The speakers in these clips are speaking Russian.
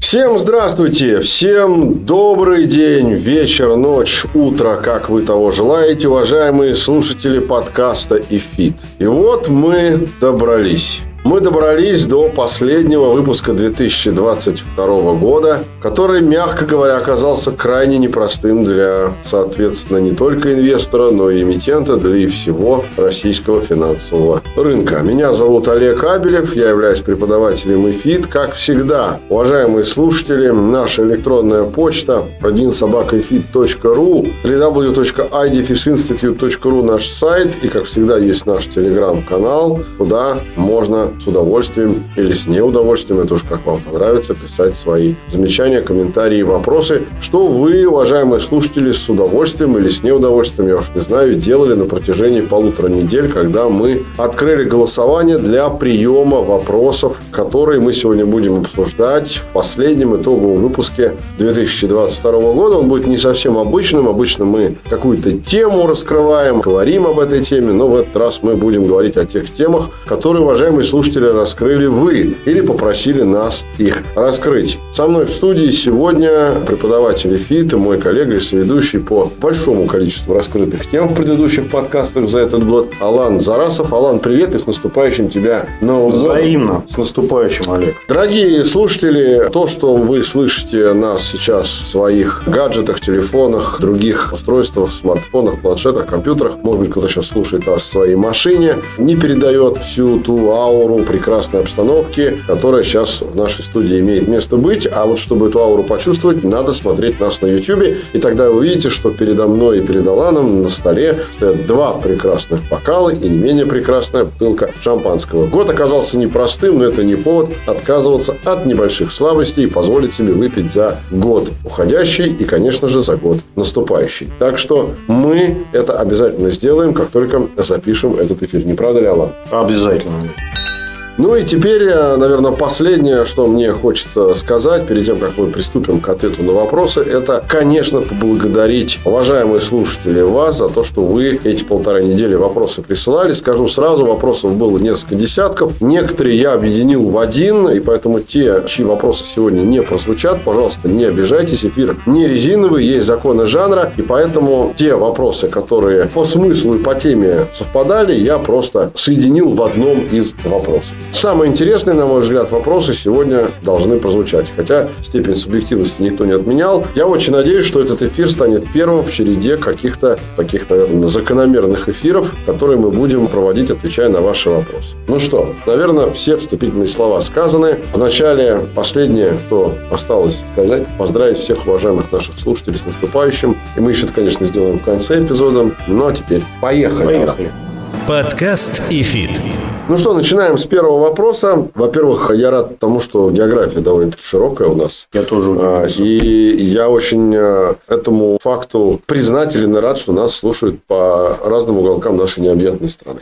Всем здравствуйте, всем добрый день, вечер, ночь, утро, как вы того желаете, уважаемые слушатели подкаста «Эфит». И вот мы добрались. Мы добрались до последнего выпуска 2022 года, который, мягко говоря, оказался крайне непростым для, соответственно, не только инвестора, но и эмитента, да и всего российского финансового рынка. Меня зовут Олег Абелев, я являюсь преподавателем ИФИТ. Как всегда, уважаемые слушатели, наша электронная почта 1собакаифит.ру, www.idfisinstitute.ru наш сайт и, как всегда, есть наш телеграм-канал, куда можно с удовольствием или с неудовольствием, это уж как вам понравится, писать свои замечания, комментарии, вопросы, что вы, уважаемые слушатели, с удовольствием или с неудовольствием, я уж не знаю, делали на протяжении полутора недель, когда мы открыли голосование для приема вопросов, которые мы сегодня будем обсуждать в последнем итоговом выпуске 2022 года. Он будет не совсем обычным. Обычно мы какую-то тему раскрываем, говорим об этой теме, но в этот раз мы будем говорить о тех темах, которые, уважаемые слушатели, слушатели раскрыли вы или попросили нас их раскрыть. Со мной в студии сегодня преподаватель ФИТ и мой коллега и соведущий по большому количеству раскрытых тем в предыдущих подкастах за этот год Алан Зарасов. Алан, привет и с наступающим тебя Новым Взаимно. С наступающим, Олег. Дорогие слушатели, то, что вы слышите нас сейчас в своих гаджетах, телефонах, других устройствах, смартфонах, планшетах, компьютерах, может быть, кто-то сейчас слушает нас в своей машине, не передает всю ту ауру прекрасной обстановки, которая сейчас в нашей студии имеет место быть. А вот чтобы эту ауру почувствовать, надо смотреть нас на YouTube. И тогда вы увидите, что передо мной и перед Аланом на столе стоят два прекрасных бокала и не менее прекрасная бутылка шампанского. Год оказался непростым, но это не повод отказываться от небольших слабостей и позволить себе выпить за год уходящий и, конечно же, за год наступающий. Так что мы это обязательно сделаем, как только запишем этот эфир. Не правда ли, Алан? Обязательно. Ну и теперь, э, наверное, последнее, что мне хочется сказать, перед тем, как мы приступим к ответу на вопросы, это, конечно, поблагодарить, уважаемые слушатели, вас за то, что вы эти полтора недели вопросы присылали. Скажу сразу, вопросов было несколько десятков. Некоторые я объединил в один, и поэтому те, чьи вопросы сегодня не прозвучат, пожалуйста, не обижайтесь. Эфир не резиновый, есть законы жанра, и поэтому те вопросы, которые по смыслу и по теме совпадали, я просто соединил в одном из вопросов. Самые интересные, на мой взгляд, вопросы сегодня должны прозвучать. Хотя степень субъективности никто не отменял. Я очень надеюсь, что этот эфир станет первым в череде каких-то таких, наверное, закономерных эфиров, которые мы будем проводить, отвечая на ваши вопросы. Ну что, наверное, все вступительные слова сказаны. Вначале последнее, что осталось сказать, поздравить всех уважаемых наших слушателей с наступающим. И мы еще конечно, сделаем в конце эпизода. Ну а теперь поехали. Поехали. Подкаст «Эфит». Ну что, начинаем с первого вопроса. Во-первых, я рад тому, что география довольно-таки широкая у нас. Я тоже а, И я очень э, этому факту признателен и рад, что нас слушают по разным уголкам нашей необъятной страны.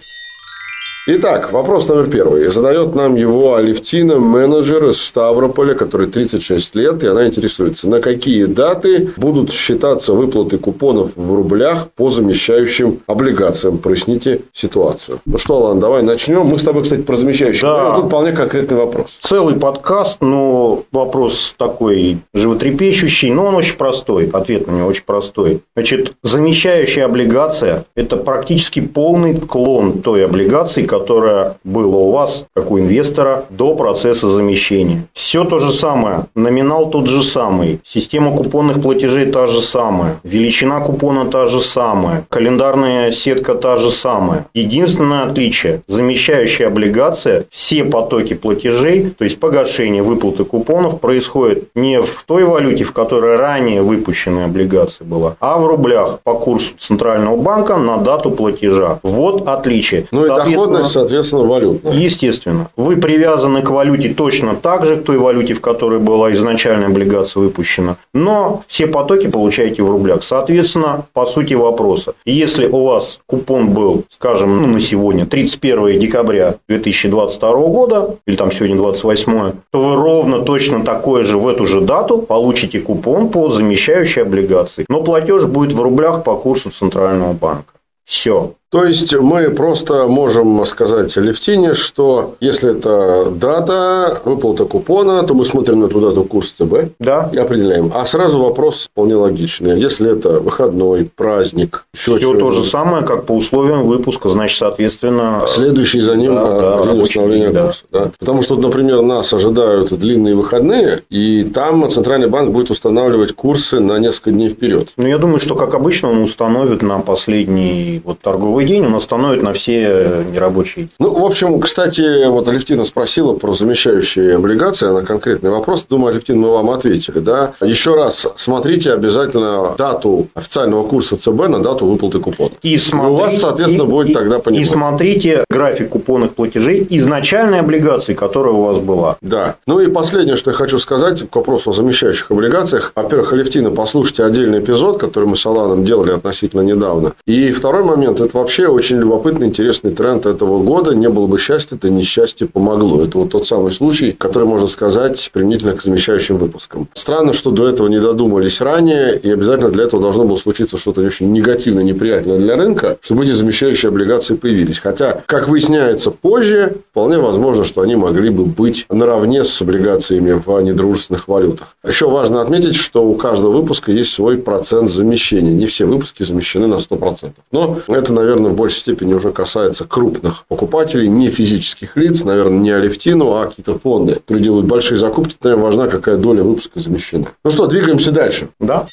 Итак, вопрос номер первый. Задает нам его Алевтина, менеджер из Ставрополя, который 36 лет, и она интересуется, на какие даты будут считаться выплаты купонов в рублях по замещающим облигациям. Проясните ситуацию. Ну что, Алан, давай начнем. Мы с тобой, кстати, про замещающие. Да. Тут вполне конкретный вопрос. Целый подкаст, но вопрос такой животрепещущий, но он очень простой. Ответ на него очень простой. Значит, замещающая облигация – это практически полный клон той облигации, которое было у вас, как у инвестора, до процесса замещения. Все то же самое. Номинал тот же самый. Система купонных платежей та же самая. Величина купона та же самая. Календарная сетка та же самая. Единственное отличие. Замещающая облигация, все потоки платежей, то есть погашение выплаты купонов, происходит не в той валюте, в которой ранее выпущенная облигация была, а в рублях по курсу Центрального банка на дату платежа. Вот отличие. Ну и доходность соответственно, валютная. Естественно. Вы привязаны к валюте точно так же, к той валюте, в которой была изначальная облигация выпущена. Но все потоки получаете в рублях. Соответственно, по сути вопроса. Если у вас купон был, скажем, ну, на сегодня 31 декабря 2022 года, или там сегодня 28, то вы ровно точно такое же в эту же дату получите купон по замещающей облигации. Но платеж будет в рублях по курсу Центрального банка. Все. То есть мы просто можем сказать Левтине, что если это дата выплата купона, то мы смотрим на эту дату курс ЦБ да. и определяем. А сразу вопрос вполне логичный. Если это выходной, праздник, еще Все то же самое, как по условиям выпуска, значит, соответственно... Следующий за ним да, да, установление да. курса. Да. Потому что, например, нас ожидают длинные выходные, и там Центральный банк будет устанавливать курсы на несколько дней вперед. Ну, я думаю, что, как обычно, он установит на последний вот торговый торговый день он остановит на все нерабочие. Ну, в общем, кстати, вот Алевтина спросила про замещающие облигации, она конкретный вопрос. Думаю, Алевтина, мы вам ответили. Да? Еще раз, смотрите обязательно дату официального курса ЦБ на дату выплаты купона. И, смотри, и у вас, соответственно, и, будет и, тогда понимать. И смотрите график купонных платежей изначальной облигации, которая у вас была. Да. Ну и последнее, что я хочу сказать к вопросу о замещающих облигациях. Во-первых, Алевтина, послушайте отдельный эпизод, который мы с Аланом делали относительно недавно. И второй момент, это вообще очень любопытный, интересный тренд этого года. Не было бы счастья, это несчастье помогло. Это вот тот самый случай, который можно сказать применительно к замещающим выпускам. Странно, что до этого не додумались ранее, и обязательно для этого должно было случиться что-то очень негативное, неприятное для рынка, чтобы эти замещающие облигации появились. Хотя, как выясняется позже, вполне возможно, что они могли бы быть наравне с облигациями в недружественных валютах. Еще важно отметить, что у каждого выпуска есть свой процент замещения. Не все выпуски замещены на 100%. Но это, наверное, наверное, в большей степени уже касается крупных покупателей, не физических лиц, наверное, не Алевтину, а какие-то фонды, которые делают большие закупки. Наверное, важна, какая доля выпуска замещена. Ну что, двигаемся дальше. Да.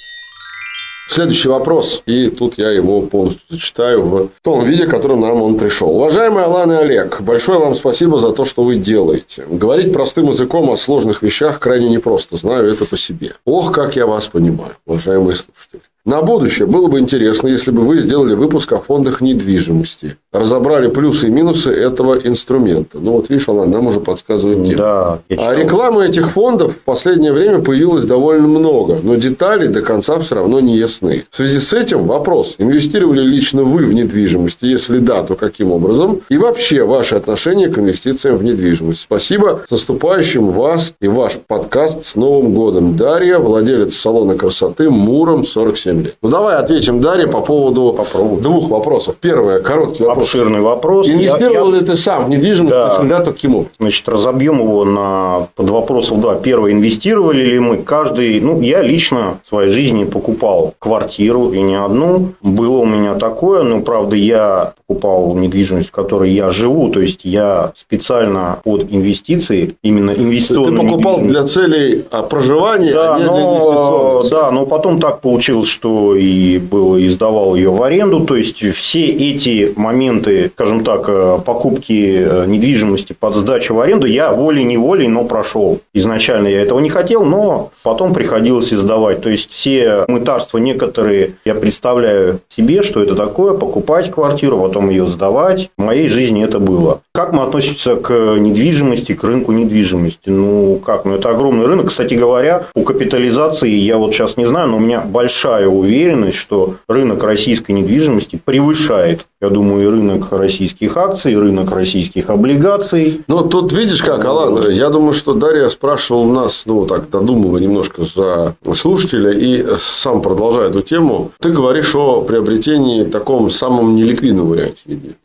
Следующий вопрос, и тут я его полностью зачитаю в том виде, в котором нам он пришел. Уважаемый Алан и Олег, большое вам спасибо за то, что вы делаете. Говорить простым языком о сложных вещах крайне непросто, знаю это по себе. Ох, как я вас понимаю, уважаемые слушатели. На будущее было бы интересно, если бы вы сделали выпуск о фондах недвижимости. Разобрали плюсы и минусы этого инструмента. Ну, вот видишь, она нам уже подсказывает тему. Да, а рекламы этих фондов в последнее время появилось довольно много, но детали до конца все равно не ясны. В связи с этим вопрос, инвестировали лично вы в недвижимость? Если да, то каким образом? И вообще, ваше отношение к инвестициям в недвижимость. Спасибо. С наступающим вас и ваш подкаст с Новым годом. Дарья, владелец салона красоты Муром 47 лет. Ну, давай ответим Дарье по поводу Попробуй. двух вопросов. Первое, короткий вопрос. Обширный вопрос. Инвестировал я, ли ты сам в недвижимость, да. если да, то к образом? Значит, разобьем его на под вопросов. Да, первое, инвестировали ли мы? Каждый, ну, я лично в своей жизни покупал квартиру и не одну. Было у меня такое, но, правда, я покупал недвижимость, в которой я живу, то есть я специально под инвестиции, именно инвестиционные. Ты покупал для целей а, проживания, да, а не но, для Да, но потом так получилось, что и было, и сдавал ее в аренду, то есть все эти моменты, скажем так, э, покупки э, недвижимости под сдачу в аренду я волей-неволей, но прошел. Изначально я этого не хотел, но потом приходилось и сдавать. То есть все мытарства некоторые я представляю себе, что это такое, покупать квартиру, потом ее сдавать. В моей жизни это было. Как мы относимся к недвижимости, к рынку недвижимости? Ну, как? Ну, это огромный рынок. Кстати говоря, по капитализации я вот сейчас не знаю, но у меня большая уверенность, что рынок российской недвижимости превышает, я думаю, и рынок российских акций, и рынок российских облигаций. Ну, тут видишь как, Алан, я думаю, что Дарья спрашивал нас, ну, так, додумывая немножко за слушателя, и сам продолжая эту тему. Ты говоришь о приобретении таком самом неликвидном варианте недвижимости.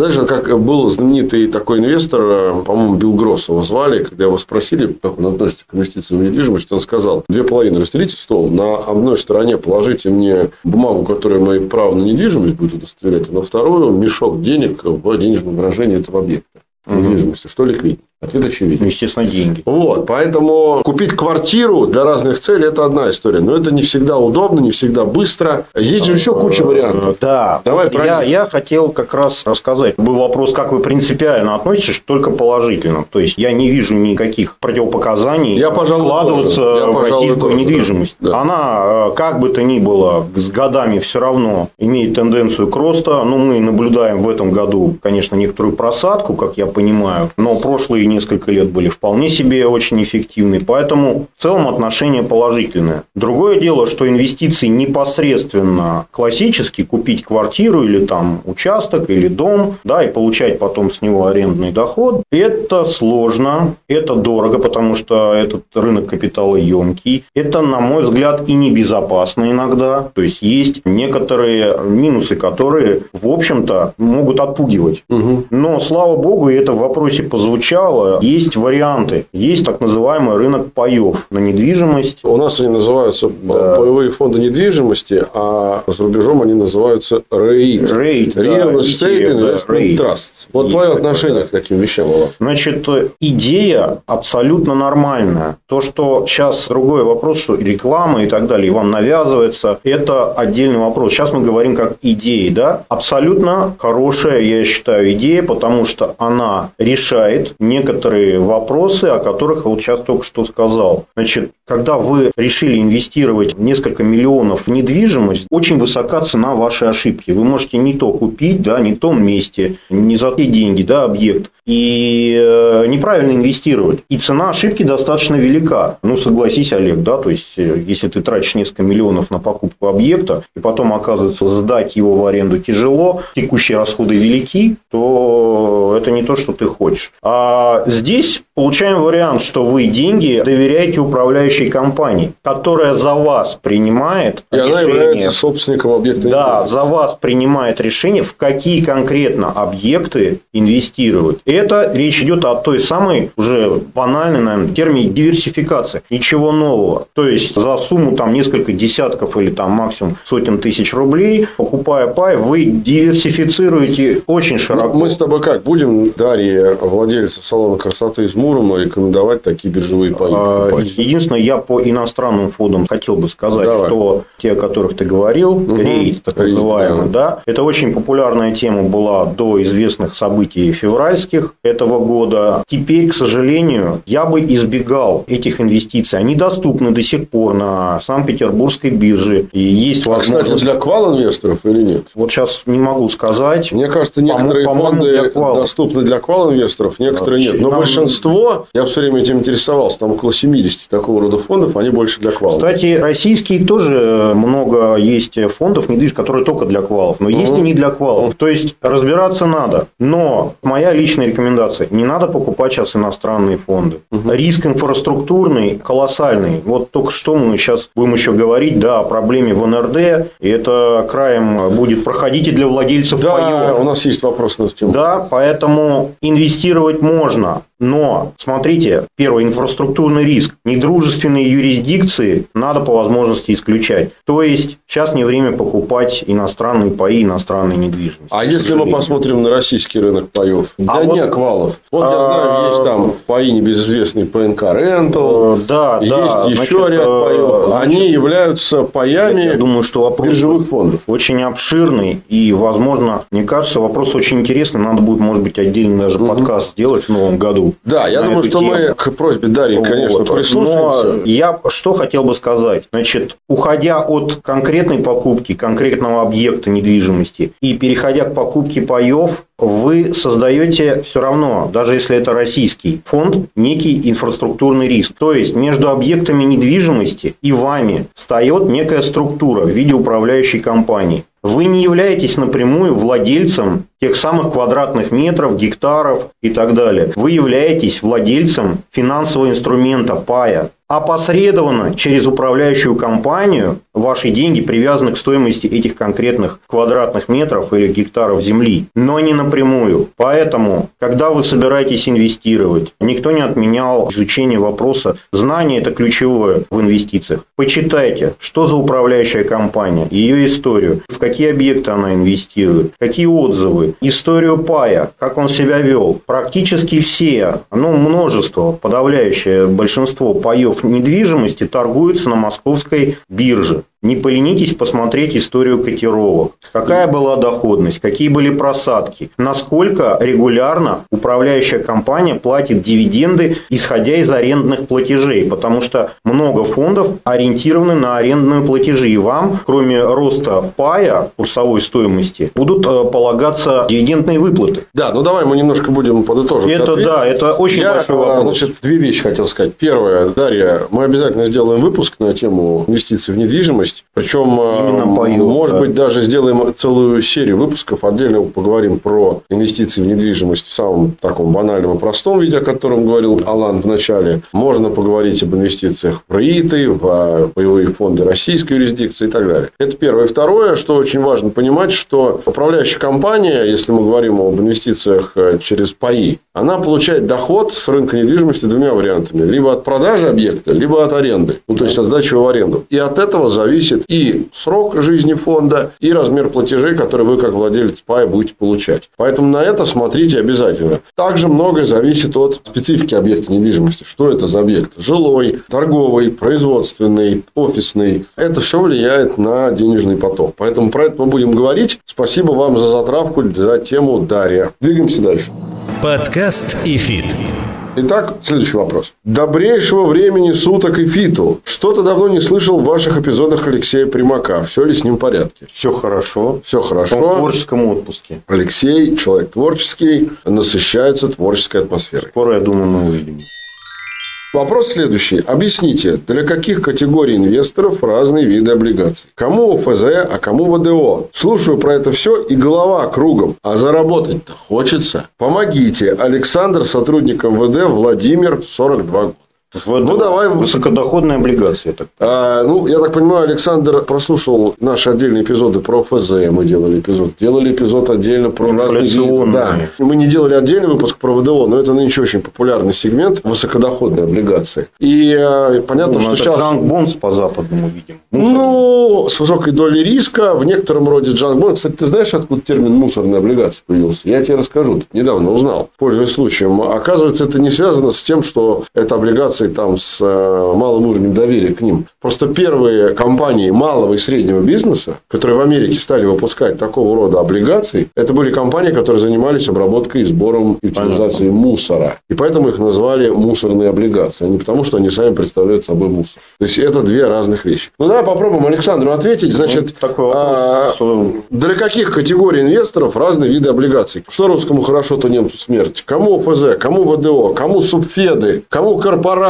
Знаешь, как был знаменитый такой инвестор, э, по-моему, Билл Гросс его звали, когда его спросили, как он относится к инвестициям в недвижимость, он сказал, две половины расстелите стол, на одной стороне положите мне бумагу, которая мои права на недвижимость будет удостоверять, а на вторую мешок денег в денежном выражении этого объекта недвижимости, что ликвиднее. Ответ очевиден. Естественно, деньги. Вот, поэтому купить квартиру для разных целей – это одна история. Но это не всегда удобно, не всегда быстро. Есть же еще куча вариантов. Да. Давай я, них. я хотел как раз рассказать. Был вопрос, как вы принципиально относитесь, только положительно. То есть, я не вижу никаких противопоказаний Я, пожалуй, вкладываться тоже. Я, в пожалуй, российскую тоже, недвижимость. да. Она, э, как бы то ни было, с годами все равно имеет тенденцию к росту. Ну, мы наблюдаем в этом году, конечно, некоторую просадку, как я понимаю. Но прошлые несколько лет были вполне себе очень эффективны. Поэтому в целом отношение положительное. Другое дело, что инвестиции непосредственно классически купить квартиру или там участок или дом, да, и получать потом с него арендный доход, это сложно, это дорого, потому что этот рынок капиталоемкий. Это, на мой взгляд, и небезопасно иногда. То есть, есть некоторые минусы, которые, в общем-то, могут отпугивать. Мгм. Но, слава богу, и это в вопросе позвучало, есть варианты. Есть так называемый рынок паев на недвижимость. У нас они называются Да. боевые фонды недвижимости, а за рубежом они называются REIT. Да, Real Estate ETF, да, Investment рейд. Trust. Вот Есть твое отношение да. к таким вещам, Вова. Значит, идея абсолютно нормальная. То, что сейчас другой вопрос, что реклама и так далее, и вам навязывается, это отдельный вопрос. Сейчас мы говорим как идеи, да? Абсолютно хорошая, я считаю, идея, потому что она решает некоторые вопросы, о которых вот сейчас только что сказал. Значит, когда вы решили инвестировать несколько миллионов в недвижимость, очень высока цена вашей ошибки. Вы можете не то купить, да, не в том месте, не за те деньги, да, объект. И э, неправильно инвестировать. И цена ошибки достаточно велика. Ну, согласись, Олег, да, то есть, э, если ты тратишь несколько миллионов на покупку объекта, и потом оказывается сдать его в аренду тяжело, текущие расходы велики, то это не то, что ты хочешь. А здесь получаем вариант, что вы деньги доверяете управляющей компании, которая за вас принимает И она решение. является собственником объекта Да, за вас принимает решение, в какие конкретно объекты инвестировать. Это речь идет о той самой, уже банальной, наверное, термине диверсификации. Ничего нового. То есть, за сумму там несколько десятков или там максимум сотен тысяч рублей, покупая пай, вы диверсифицируете очень широко. Ну, Мы с тобой как? Будем Дарье, владельцу салона красоты из Мурома, рекомендовать такие биржевые паи? А? Единственное, я по иностранным фондам хотел бы сказать, Давай. что те, о которых ты говорил, рейд, так называемый, да. это очень популярная тема была до известных событий февральских этого года. Теперь, к сожалению, я бы избегал этих инвестиций. Они доступны до сих пор на Санкт-Петербургской бирже. И есть А, кстати, возможность... для квал-инвесторов или нет? Вот сейчас не могу сказать. Мне кажется, По-мо- некоторые для фонды квал. доступны для квал-инвесторов, некоторые нет. Но Нам- большинство, я все время этим интересовался, там около 70 такого рода фондов, они больше для квал. Кстати, российские тоже много есть фондов недвижимости, которые только для квалов. Но есть и не для квалов. То есть, разбираться надо. Но моя личная рекомендация. Не надо покупать сейчас иностранные фонды. Риск инфраструктурный колоссальный. Вот только что мы сейчас будем еще говорить да, о проблеме в НРД. И это краем будет проходить и для владельцев Да, паёв. у нас есть вопрос на эту тему. Да, поэтому инвестировать можно. Но, смотрите, первый инфраструктурный риск. Недружественные юрисдикции надо по возможности исключать. То есть, сейчас не время покупать иностранные паи, иностранные недвижимости. А если мы посмотрим на российский рынок паев? А вот- неоквалов. Вот я А, знаю, есть там паи небезызвестные ПНК Рентал, Э, Да, есть да. еще значит, ряд э, паев. Они значит, являются Я паями думаю, что вопрос биржевых фондов. очень обширный и, возможно, мне кажется, вопрос очень интересный. Надо будет, может быть, отдельный даже подкаст сделать в новом году. Да, я думаю, что мы тему. к просьбе Дарьи, конечно, Вот. прислушаемся. Но я что хотел бы сказать. Значит, уходя от конкретной покупки, конкретного объекта недвижимости и переходя к покупке паев, вы создаете все равно, даже если это российский фонд, некий инфраструктурный риск. То есть, между объектами недвижимости и вами встает некая структура в виде управляющей компании. Вы не являетесь напрямую владельцем тех самых квадратных метров, гектаров и так далее. Вы являетесь владельцем финансового инструмента пая. Опосредованно через управляющую компанию ваши деньги привязаны к стоимости этих конкретных квадратных метров или гектаров земли, но не напрямую. Поэтому, когда вы собираетесь инвестировать, никто не отменял изучение вопроса. Знание – это ключевое в инвестициях. Почитайте, что за управляющая компания, ее историю, в какие объекты она инвестирует, какие отзывы, историю. Пая, как он себя вел. Практически все, ну, множество, подавляющее большинство паев недвижимости торгуются на московской бирже. Не поленитесь посмотреть историю котировок. Какая была доходность, какие были просадки, насколько регулярно управляющая компания платит дивиденды, исходя из арендных платежей. Потому что много фондов ориентированы на арендные платежи. И вам, кроме роста пая, курсовой стоимости, будут э, дивидендные выплаты. Да, ну давай мы немножко будем подытожить. Это ответ. да, это очень Я, большой а, вопрос. Значит, две вещи хотел сказать. Первое, Дарья, мы обязательно сделаем выпуск на тему инвестиций в недвижимость. Причем, а, Именно может да. быть, даже сделаем целую серию выпусков. Отдельно поговорим про инвестиции в недвижимость в самом таком банальном и простом виде, о котором говорил Алан в начале. Можно поговорить об инвестициях в РИИТы, в а, боевые фонды российской юрисдикции и так далее. Это первое. И второе, что очень важно понимать, что управляющая компания, если мы говорим об инвестициях э, через паи, она получает доход с рынка недвижимости двумя вариантами. Либо от продажи объекта, либо от аренды. Ну, то есть, от сдачи в аренду. И от этого зависит и срок жизни фонда, и размер платежей, которые вы, как владелец пая, будете получать. Поэтому на это смотрите обязательно. Также многое зависит от специфики объекта недвижимости. Что это за объект? Жилой, торговый, производственный, офисный. Это все влияет на денежный поток. Поэтому про это мы будем говорить. Спасибо вам за затравку, за тему Дарья. Двигаемся дальше. Подкаст ИФИТ. Итак, следующий вопрос. Добрейшего времени суток, ИФИТу. Что-то давно не слышал в ваших эпизодах Алексея Примака. Все ли с ним в порядке? Все хорошо. Все Он в хорошо. творческом отпуске. Алексей, человек творческий, насыщается творческой атмосферой. Скоро, я думаю, мы увидим. Вопрос следующий. Объясните, для каких категорий инвесторов разные виды облигаций? Кому ОФЗ, а кому ВДО? Слушаю про это все и голова кругом. А заработать-то хочется. Помогите. Александр, сотрудник МВД, Владимир, 42 года. Ну, давай. Высокодоходные облигации. Так. А, ну, я так понимаю, Александр прослушал наши отдельные эпизоды про ФЗ. Мы делали эпизод. Делали эпизод отдельно про разные. Да. Мы не делали отдельный выпуск про ВДО, но это нынче очень популярный сегмент высокодоходные облигации. И э, понятно, Ну, что это сейчас... Джанк Бонс по западному видим. Ну, с высокой долей риска, в некотором роде джанк Кстати, ты знаешь, откуда термин мусорные облигации появился? Я тебе расскажу. Тут недавно узнал, пользуясь случаем. Оказывается, это не связано с тем, что это облигации там с э, малым уровнем доверия к ним. Просто первые компании малого и среднего бизнеса, которые в Америке стали выпускать такого рода облигации, это были компании, которые занимались обработкой и сбором и утилизацией мусора. И поэтому их назвали мусорные облигации, а не потому, что они сами представляют собой мусор. То есть, это две разных вещи. Ну, давай попробуем Александру ответить. Значит, Ну, такой вопрос, а, что- для каких категорий инвесторов разные виды облигаций? Что русскому хорошо, то немцу смерть. Кому ФЗ, кому ВДО, кому субфеды, кому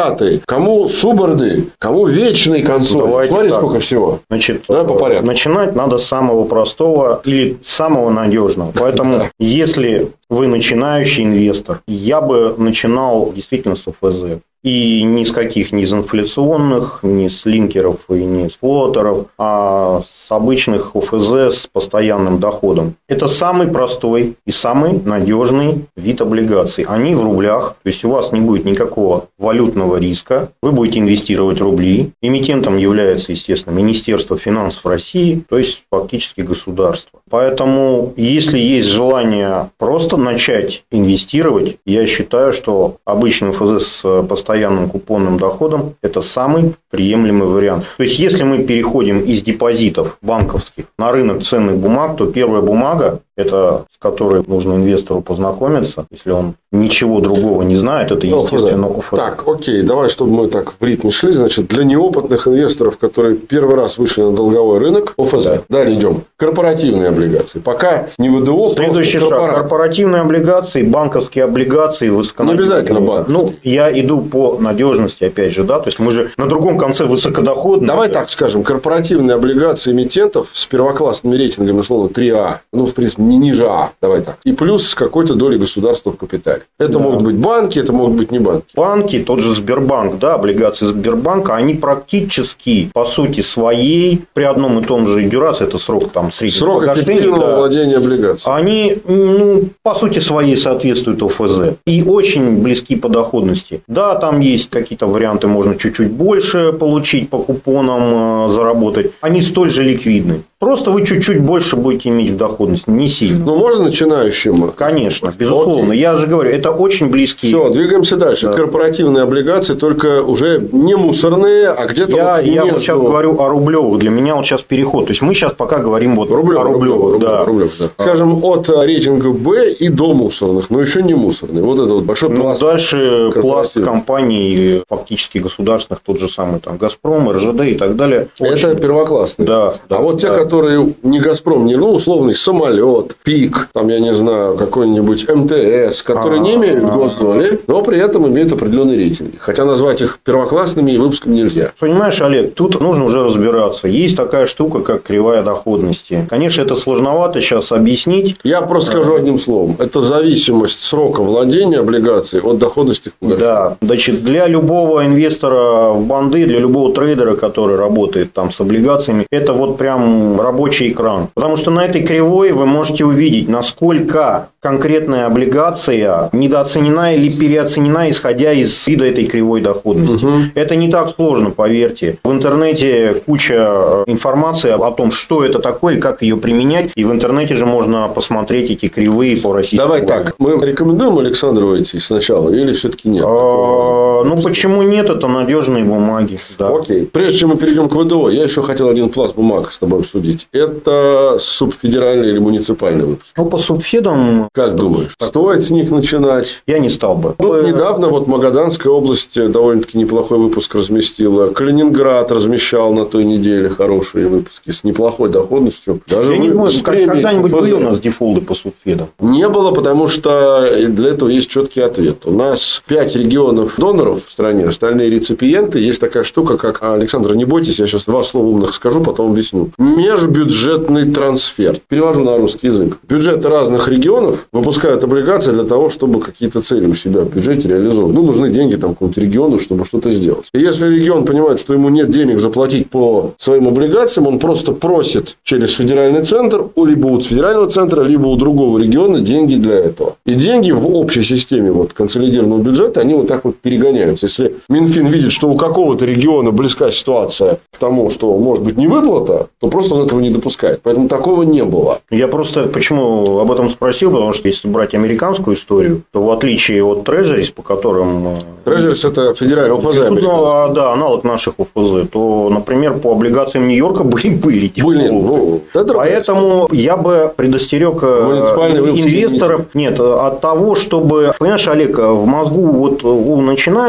корпораты, кому суборды, кому вечный консоль. Давайте Смотри, так. сколько всего. Значит, Давай по порядку. начинать надо с самого простого или самого надежного. Поэтому, если вы начинающий инвестор, я бы начинал действительно с ОФЗ. И ни с каких, ни из инфляционных, ни с линкеров и ни с флотеров, а с обычных ОФЗ с постоянным доходом. Это самый простой и самый надежный вид облигаций. Они в рублях, то есть у вас не будет никакого валютного риска, вы будете инвестировать рубли. Эмитентом является, естественно, Министерство финансов России, то есть фактически государство. Поэтому, если есть желание просто начать инвестировать, я считаю, что обычный ФЗ с постоянным купонным доходом – это самый приемлемый вариант. То есть, если мы переходим из депозитов банковских на рынок ценных бумаг, то первая бумага, это с которой нужно инвестору познакомиться, если он ничего другого не знает, это, естественно, ОФЗ. Так, окей, давай, чтобы мы так в ритме шли. Значит, для неопытных инвесторов, которые первый раз вышли на долговой рынок, ОФЗ. Далее идем. Корпоративные облигации. Пока не ВДО, Следующий шаг. корпорат. Корпоративные облигации, банковские облигации, высоконадежные. Не обязательно банк. Ну, я иду по надежности, опять же, да. То есть, мы же на другом конце высокодоходные. Давай так скажем, корпоративные облигации эмитентов с первоклассными рейтингами, условно, 3А, ну, в принципе, не ниже А, давай так, и плюс с какой-то долей государства в капитале. Это Да. могут быть банки, это могут быть не банки. Банки, тот же Сбербанк, да, облигации Сбербанка, они практически по сути своей при одном и том же дюрации, это срок там среднего Срок эффективного да, владения облигацией. они, ну, по сути своей соответствуют ОФЗ. И очень близки по доходности. Да, там есть какие-то варианты, можно чуть-чуть больше получить по купонам, э, заработать. Они столь же ликвидны. Просто вы чуть-чуть больше будете иметь в доходность, не сильно. Ну, можно начинающим? Конечно, безусловно. Окей. Я же говорю, это очень близкие. Все, двигаемся дальше. Да. Корпоративные облигации, только уже не мусорные, а где-то Я, вот я вот сейчас говорю о рублевых. Для меня вот сейчас переход. То есть мы сейчас пока говорим вот Рублевых, о рублевых. рублевых, да. рублевых, да. Скажем, от рейтинга Б и до мусорных, но еще не мусорные. Вот это вот большой Ну, пласт. дальше пласт компаний фактически государственных, тот же самый там Газпром, РЖД и так далее. Это Очень- первоклассные. Да, да, а вот те, да. Которые не Газпром, не ну, условный самолет, ПИК, там, я не знаю, какой-нибудь МТС, которые не имеют А-а-а. госдоли, но при этом имеют определенные рейтинги. Хотя назвать их первоклассными и выпуском нельзя. Понимаешь, Олег, тут нужно уже разбираться. Есть такая штука, как кривая доходности. Конечно, это сложновато сейчас объяснить. Я просто скажу одним словом. Это зависимость срока владения облигаций от доходности. Да, значит, для любого инвестора в банды, для любого трейдера, который работает там с облигациями, это вот прям рабочий экран. Потому что на этой кривой вы можете увидеть, насколько конкретная облигация недооценена или переоценена, исходя из вида этой кривой доходности. Это не так сложно, поверьте. В интернете куча э, информации о том, что это такое как ее применять. И в интернете же можно посмотреть эти кривые по российскому Давай так. Мы рекомендуем Александру войти сначала или все-таки нет? А, Ну, почему нет? Это надежные бумаги. Да. Окей. Прежде чем мы перейдем к ВДО, я еще хотел один пласт бумаг с тобой обсудить. Это субфедеральный или муниципальный выпуск. Ну, по субфедам Как думаешь, стоит с них начинать? я не стал бы. Ну, недавно вот Магаданская область довольно-таки неплохой выпуск разместила. Калининград размещал на той неделе хорошие выпуски с неплохой доходностью. Даже Я не вы- думаю, что премией когда-нибудь были у нас дефолты по субфедам. Не было, потому что для этого есть четкий ответ. У нас пять регионов доноров в стране, остальные реципиенты. Есть такая штука, как... А, Александр, не бойтесь, я сейчас два слова умных скажу, потом объясню. Межбюджетный трансфер. Перевожу на русский язык. Бюджеты разных регионов выпускают облигации для того, чтобы какие-то цели у себя в бюджете реализовать. Ну, нужны деньги там какому-то региону, чтобы что-то сделать. И если регион понимает, что ему нет денег заплатить по своим облигациям, он просто просит через федеральный центр, либо у федерального центра, либо у другого региона деньги для этого. И деньги в общей системе вот, консолидированного бюджета, они вот так вот перегоняются. Если Минфин видит, что у какого-то региона близка ситуация к тому, что может быть не выплата, то просто он этого не допускает. Поэтому такого не было. Я просто почему об этом спросил, потому что если брать американскую историю, то в отличие от Treasuries, по которым... э, Трежерс – это федеральный ОФЗ ну, да, аналог наших ОФЗ, то, например, по облигациям Нью-Йорка были, были Были, ну, Поэтому я бы предостерег э, инвесторов нет, от того, чтобы, понимаешь, Олег, в мозгу вот у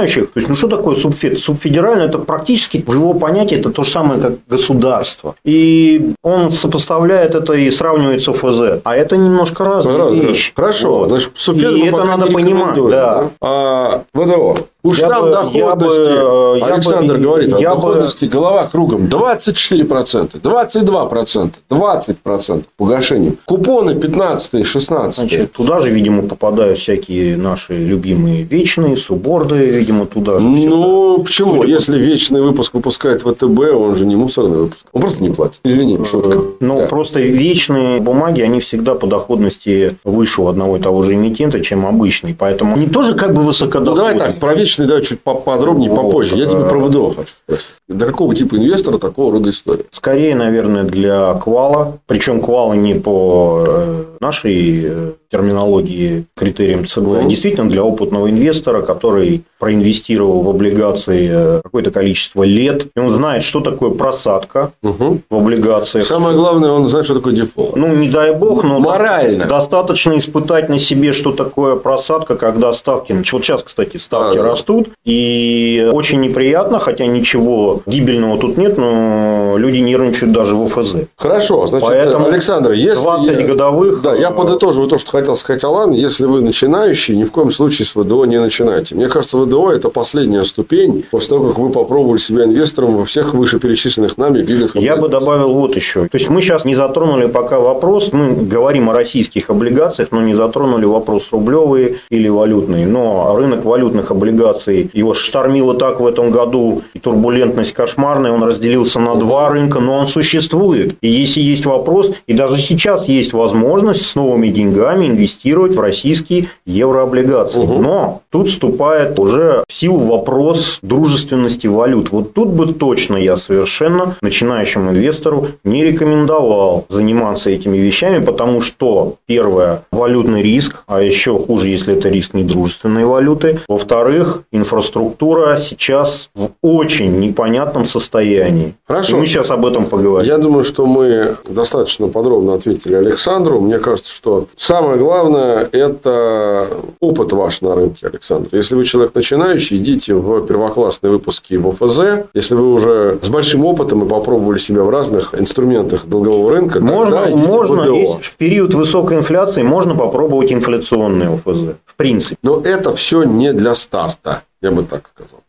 начинающих, то есть, ну что такое субфед? Субфедеральный это практически в его понятии это то же самое, как государство. И он сопоставляет это и сравнивает с ОФЗ. А это немножко разные Раз, вещи. Хорошо. Вот. Значит, субфеда И это надо понимать, да. А ВДО. Уж Я там бы- доходности, я бы, э, я Александр бы- говорит, я о бы- доходности голова кругом 24%, 22%, 20% погашение. Купоны 15 16 Значит, туда же, видимо, попадают всякие наши любимые вечные, суборды, видимо, туда же. Ну, почему? Судя по- Если вечный выпуск выпускает ВТБ, он же не мусорный выпуск. Он просто не платит. Извини, шутка. Ну, Да. просто вечные бумаги, они всегда по доходности выше у одного и того же эмитента, чем обычный. Поэтому они тоже как бы Ну, высокодоходные. давай так, про вечный давай чуть поподробнее, Вот, попозже. Я тебе э, про ВДО хочу спросить. Для какого типа инвестора такого рода история? Скорее, наверное, для квала. Причем квала не по э, нашей э, терминологии, критериям ЦБ, а действительно для опытного инвестора, который проинвестировал в облигации э, какое-то количество лет, и он знает, что такое просадка Угу. в облигациях. Самое главное, он знает, что такое дефолт. Ну, не дай бог, но Морально. достаточно испытать на себе, что такое просадка, когда ставки... Вот сейчас, кстати, ставки Да, да. растут, и очень неприятно, хотя ничего гибельного тут нет, но люди нервничают даже в ОФЗ. Хорошо, значит, Поэтому Александр, если... 20 я- годовых... Да, я э, подытоживаю то, что хотел сказать Алан. Если вы начинающий, ни в коем случае с ВДО не начинайте. Мне кажется, ВДО – это последняя ступень после того, как вы попробовали себя инвестором во всех вышеперечисленных нами видах Я бы добавил вот еще. То есть мы сейчас не затронули пока вопрос, мы говорим о российских облигациях, но не затронули вопрос рублевые или валютные. Но рынок валютных облигаций, его штормило так в этом году, и турбулентность кошмарная, он разделился на два рынка, но он существует. И если есть вопрос, и даже сейчас есть возможность с новыми деньгами инвестировать в российские еврооблигации. Мгм. Но тут вступает уже уже в силу вопрос дружественности валют. Вот тут бы точно я совершенно начинающему инвестору не рекомендовал заниматься этими вещами, потому что, первое, валютный риск, а еще хуже, если это риск недружественной валюты. Во-вторых, инфраструктура сейчас в очень непонятном состоянии. Хорошо. И мы сейчас об этом поговорим. Я думаю, что мы достаточно подробно ответили Александру. Мне кажется, что самое главное – это опыт ваш на рынке, Александр. Если вы человек начинающий, идите в первоклассные выпуски в ОФЗ. Если вы уже с большим опытом и попробовали себя в разных инструментах долгового рынка, можно, можно в в период высокой инфляции можно попробовать инфляционные ОФЗ. В принципе. Но это все не для старта, я бы так сказал.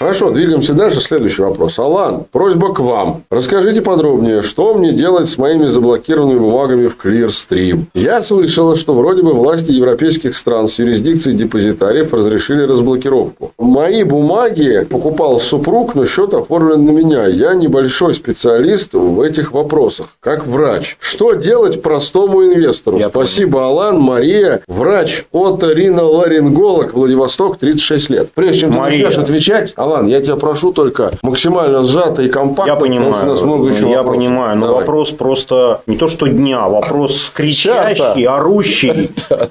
Хорошо, двигаемся дальше. Следующий вопрос. Алан, просьба к вам. Расскажите подробнее, что мне делать с моими заблокированными бумагами в Clearstream? Я слышала, что вроде бы власти европейских стран с юрисдикцией депозитариев разрешили разблокировку. Мои бумаги покупал супруг, но счет оформлен на меня. Я небольшой специалист в этих вопросах, как врач. Что делать простому инвестору? Я Спасибо, Алан, Мария, врач оториноларинголог, Владивосток, 36 лет. Прежде чем ты Мария. начнешь отвечать, Алан, я тебя прошу только максимально сжато и компактно, Я понимаю. потому что у нас много еще я вопросов. понимаю. Но Давай. вопрос просто не то что дня, вопрос кричащий, Часто. орущий.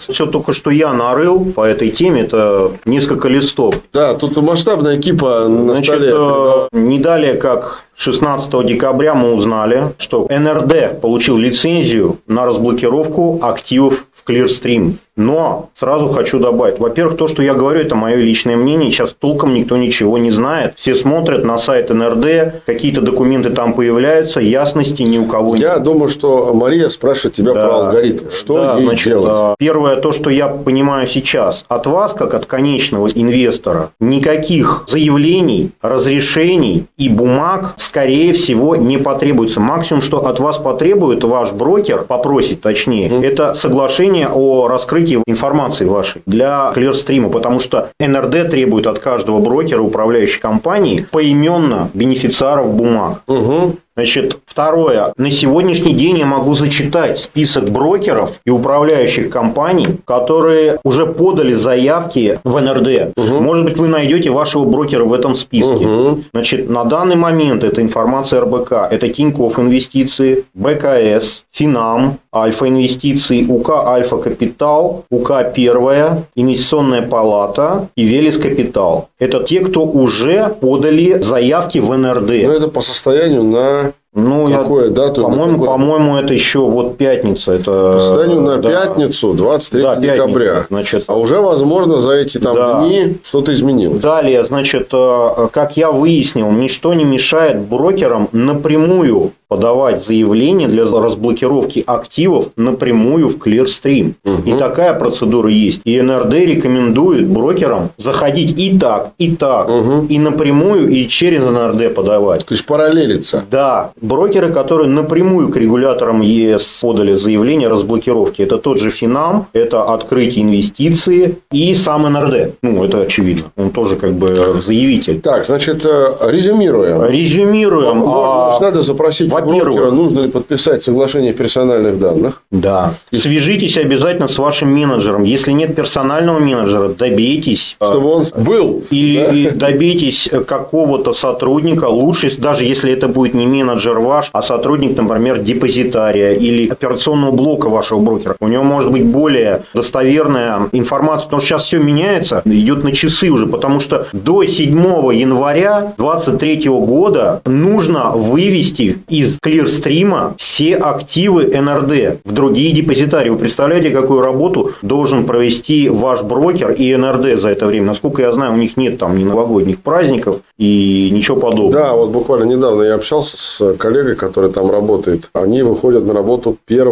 Все только что я нарыл по этой теме, это несколько листов. Да, тут масштабная кипа на Значит, столе. э, не далее, как 16 декабря мы узнали, что НРД получил лицензию на разблокировку активов в Clearstream. Но сразу хочу добавить. Во-первых, то, что я говорю, это мое личное мнение. Сейчас толком никто ничего не знает. Все смотрят на сайт НРД, какие-то документы там появляются, ясности ни у кого Я нет. думаю, что Мария спрашивает тебя Да. про алгоритм. Что Да, ей значит, делать? э, Первое, то, что я понимаю сейчас, от вас, как от конечного инвестора, никаких заявлений, разрешений и бумаг, скорее всего, не потребуется. Максимум, что от вас потребует ваш брокер, попросит точнее, это соглашение о раскрытии информации вашей для Clearstream, потому что НРД требует от каждого брокера, управляющей компании, поименно бенефициаров бумаг. Мгм. Значит, второе. На сегодняшний день я могу зачитать список брокеров и управляющих компаний, которые уже подали заявки в НРД. Может быть, вы найдете вашего брокера в этом списке. Мгм. Значит, на данный момент это информация РБК. Это Тинькофф инвестиции, БКС, Финам, Альфа инвестиции, УК Альфа Капитал, УК Первая, Инвестиционная палата и Велес Капитал. Это те, кто уже подали заявки в НРД. Ну, это по состоянию на Ну, я- какое дату? по-моему, по-моему, это еще вот пятница. Это, состоянию на да. пятницу, 23 Да, пятница. декабря. Значит, А уже, возможно, за эти там Да. дни что-то изменилось. Далее, значит, э, как я выяснил, ничто не мешает брокерам напрямую подавать заявление для разблокировки активов напрямую в Clearstream. И такая процедура есть. И НРД рекомендует брокерам заходить и так, и так, Мгм. и напрямую, и через НРД подавать. То есть параллелится. Да, брокеры, которые напрямую к регуляторам ЕС подали заявление о разблокировке, это тот же Финам, это открытие инвестиции и сам НРД. Ну, это очевидно. Он тоже как бы заявитель. Так, значит, э, резюмируем. Резюмируем. Может, а, надо запросить брокера, нужно ли подписать соглашение персональных данных. Да. Свяжитесь обязательно с вашим менеджером. Если нет персонального менеджера, добейтесь. а, Чтобы он был. Или Да? и добейтесь какого-то сотрудника, лучше, даже если это будет не менеджер ваш, а сотрудник, например, депозитария или операционного блока вашего брокера. У него может быть более достоверная информация, потому что сейчас все меняется, идет на часы уже, потому что до 7 января 2023 года нужно вывести из Clearstream все активы НРД в другие депозитарии. Вы представляете, какую работу должен провести ваш брокер и НРД за это время? Насколько я знаю, у них нет там ни новогодних праздников и ничего подобного. Да, вот буквально недавно я общался с коллегой, который там работает. Они выходят на работу 1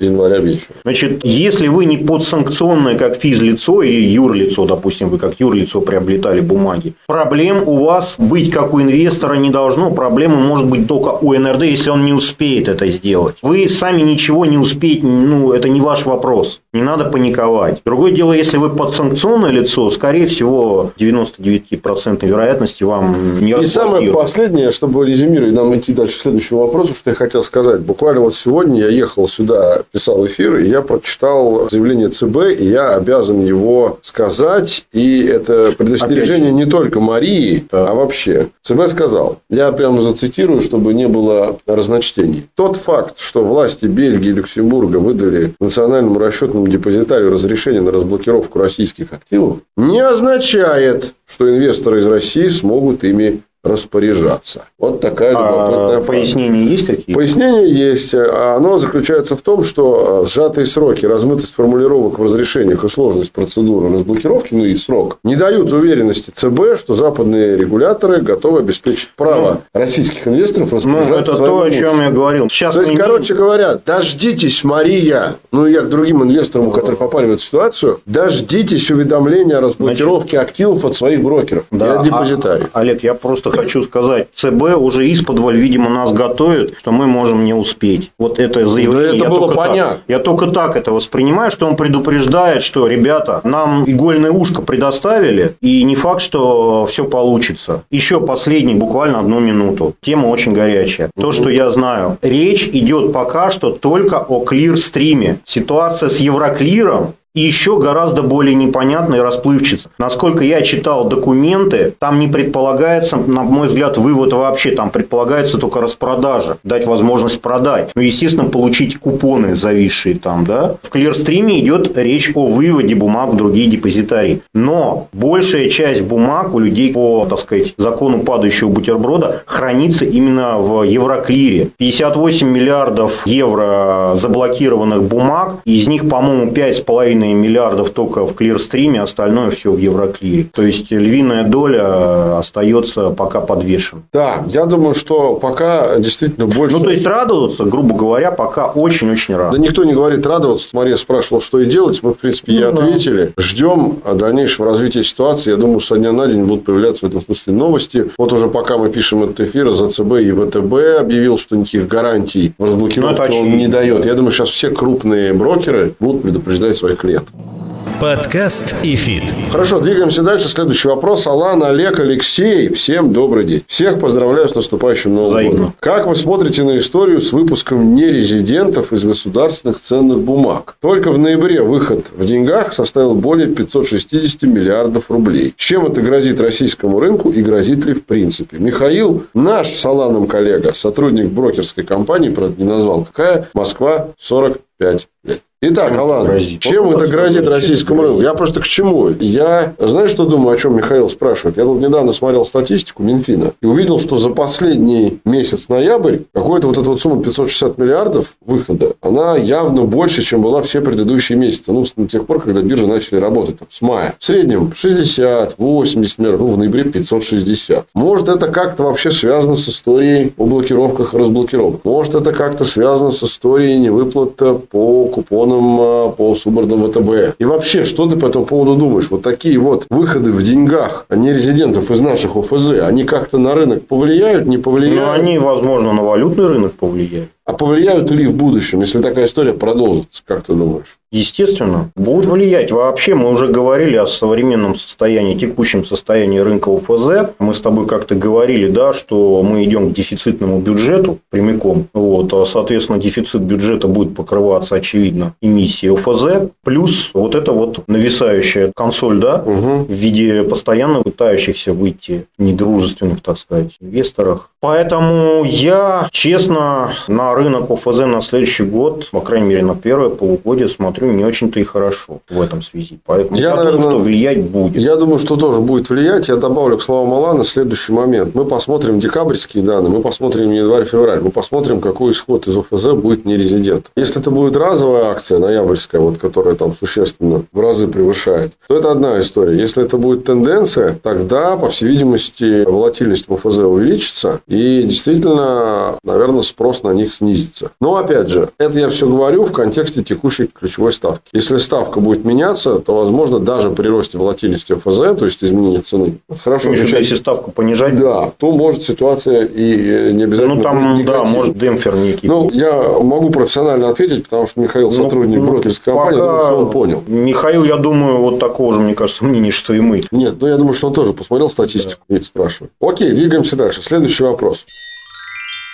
января вечером. Значит, если вы не подсанкционное как физлицо или юрлицо, допустим, вы как юрлицо приобретали бумаги, проблем у вас быть как у инвестора не должно. Проблема может быть только у НРД, если он не успеет это сделать. Вы сами ничего не успеете, ну, это не ваш вопрос. не надо паниковать. Другое дело, если вы подсанкционное лицо, скорее всего, 99% вероятности вам не И самое последнее, чтобы резюмировать, нам идти дальше к следующему вопросу, что я хотел сказать. Буквально вот сегодня я ехал сюда, писал эфир, и я прочитал заявление ЦБ, и я обязан его сказать. И это предостережение Опять. не только Марии, да. а вообще. ЦБ сказал, я прямо зацитирую, чтобы не было разночтений. Тот факт, что власти Бельгии и Люксембурга выдали национальному расчетному депозитарию разрешение на разблокировку российских активов, не означает, что инвесторы из России смогут ими распоряжаться. Вот такая любопытная а Пояснения есть какие-то? Пояснение есть. Оно заключается в том, что сжатые сроки, размытость формулировок в разрешениях и сложность процедуры разблокировки, ну и срок, не дают уверенности ЦБ, что западные регуляторы готовы обеспечить право ну, российских инвесторов распоряжаться. Ну, это то, о чем я говорил. Сейчас то есть, короче говоря, дождитесь, Мария, ну я к другим инвесторам, которые попали в эту ситуацию, дождитесь уведомления о разблокировке Значит, активов от своих брокеров да, и от депозитариев. А, Олег, я просто хочу сказать, ЦБ уже из подваль, видимо, нас готовит, что мы можем не успеть. Вот это заявление. это я было понятно. Так, я только так это воспринимаю, что он предупреждает, что, ребята, нам игольное ушко предоставили, и не факт, что все получится. Еще последний, буквально одну минуту. Тема очень горячая. То, что я знаю. Речь идет пока что только о клир-стриме. Ситуация с Евроклиром и еще гораздо более непонятно и расплывчато. Насколько я читал документы, там не предполагается, на мой взгляд, вывод вообще. Там предполагается только распродажа, дать возможность продать. Ну, естественно, получить купоны зависшие там, да. В клирстриме идет речь о выводе бумаг в другие депозитарии. Но большая часть бумаг у людей по, так сказать, закону падающего бутерброда хранится именно в Евроклире. 58 миллиардов евро заблокированных бумаг, из них, по-моему, 5,5 половиной миллиардов только в клирстриме, остальное все в Евроклире. То есть львиная доля остается пока подвешена. Да, я думаю, что пока действительно больше. Ну, то есть радоваться, грубо говоря, пока очень-очень рад. Да никто не говорит радоваться. Мария спрашивала, что и делать. Мы, в принципе, ей ну, ответили. Да. Ждем дальнейшего развития ситуации. Я думаю, со дня на день будут появляться в этом смысле новости. Вот уже пока мы пишем этот эфир, ЗЦБ и ВТБ объявил, что никаких гарантий в разблокировке ну, он не дает. Я думаю, сейчас все крупные брокеры будут предупреждать своих клиентов лет. Подкаст ИФИТ. Хорошо, двигаемся дальше. Следующий вопрос. Алан, Олег, Алексей. Всем добрый день. Всех поздравляю с наступающим Новым Взаимно. годом. Как вы смотрите на историю с выпуском нерезидентов из государственных ценных бумаг? Только в ноябре выход в деньгах составил более 560 миллиардов рублей. Чем это грозит российскому рынку и грозит ли в принципе? Михаил, наш с Аланом коллега, сотрудник брокерской компании, правда не назвал какая, Москва, 45 лет. Итак, Алан, грозит? чем это грозит российскому рынку? Я просто к чему? Я, знаешь, что думаю, о чем Михаил спрашивает? Я тут недавно смотрел статистику Минфина и увидел, что за последний месяц ноябрь какой-то вот эта вот сумма 560 миллиардов выхода, она явно больше, чем была все предыдущие месяцы. Ну, с тех пор, когда биржи начали работать, там, с мая. В среднем 60, 80 миллиардов, ну, в ноябре 560. Может, это как-то вообще связано с историей о блокировках и разблокировках. Может, это как-то связано с историей невыплата по купонам законам а, по субордам ВТБ. И вообще, что ты по этому поводу думаешь? Вот такие вот выходы в деньгах а не резидентов из наших ОФЗ, они как-то на рынок повлияют, не повлияют? Ну, они, возможно, на валютный рынок повлияют. А повлияют ли в будущем, если такая история продолжится, как ты думаешь? Естественно, будут влиять. Вообще, мы уже говорили о современном состоянии, текущем состоянии рынка УФЗ. Мы с тобой как-то говорили, да, что мы идем к дефицитному бюджету прямиком. Вот, а, соответственно, дефицит бюджета будет покрываться, очевидно, эмиссией УФЗ. Плюс вот эта вот нависающая консоль, да, угу. в виде постоянно пытающихся выйти недружественных, так сказать, инвесторах. Поэтому я, честно, на рынок ОФЗ на следующий год, по крайней мере, на первое полугодие смотрю не очень-то и хорошо в этом связи. Поэтому я, я наверное, думаю, что влиять будет. Я думаю, что тоже будет влиять. Я добавлю к словам Алана следующий момент. Мы посмотрим декабрьские данные, мы посмотрим январь-февраль, мы посмотрим, какой исход из ОФЗ будет нерезидент. Если это будет разовая акция, ноябрьская, вот, которая там существенно в разы превышает, то это одна история. Если это будет тенденция, тогда, по всей видимости, волатильность в ОФЗ увеличится, и действительно, наверное, спрос на них снизится. Но, опять же, это я все говорю в контексте текущей ключевой ставки. Если ставка будет меняться, то, возможно, даже при росте волатильности ОФЗ, то есть изменения цены, хорошо, Конечно, если ставку понижать, да, то может ситуация и не обязательно Ну, там, да, может демпфер некий. Ну, я могу профессионально ответить, потому что Михаил ну, сотрудник ну, брокерской компании, пока... думаю, что он понял. Михаил, я думаю, вот такого же, мне кажется, мнения, что и мы. Нет, ну, я думаю, что он тоже посмотрел статистику да. и спрашивает. Окей, двигаемся дальше. Следующий вопрос.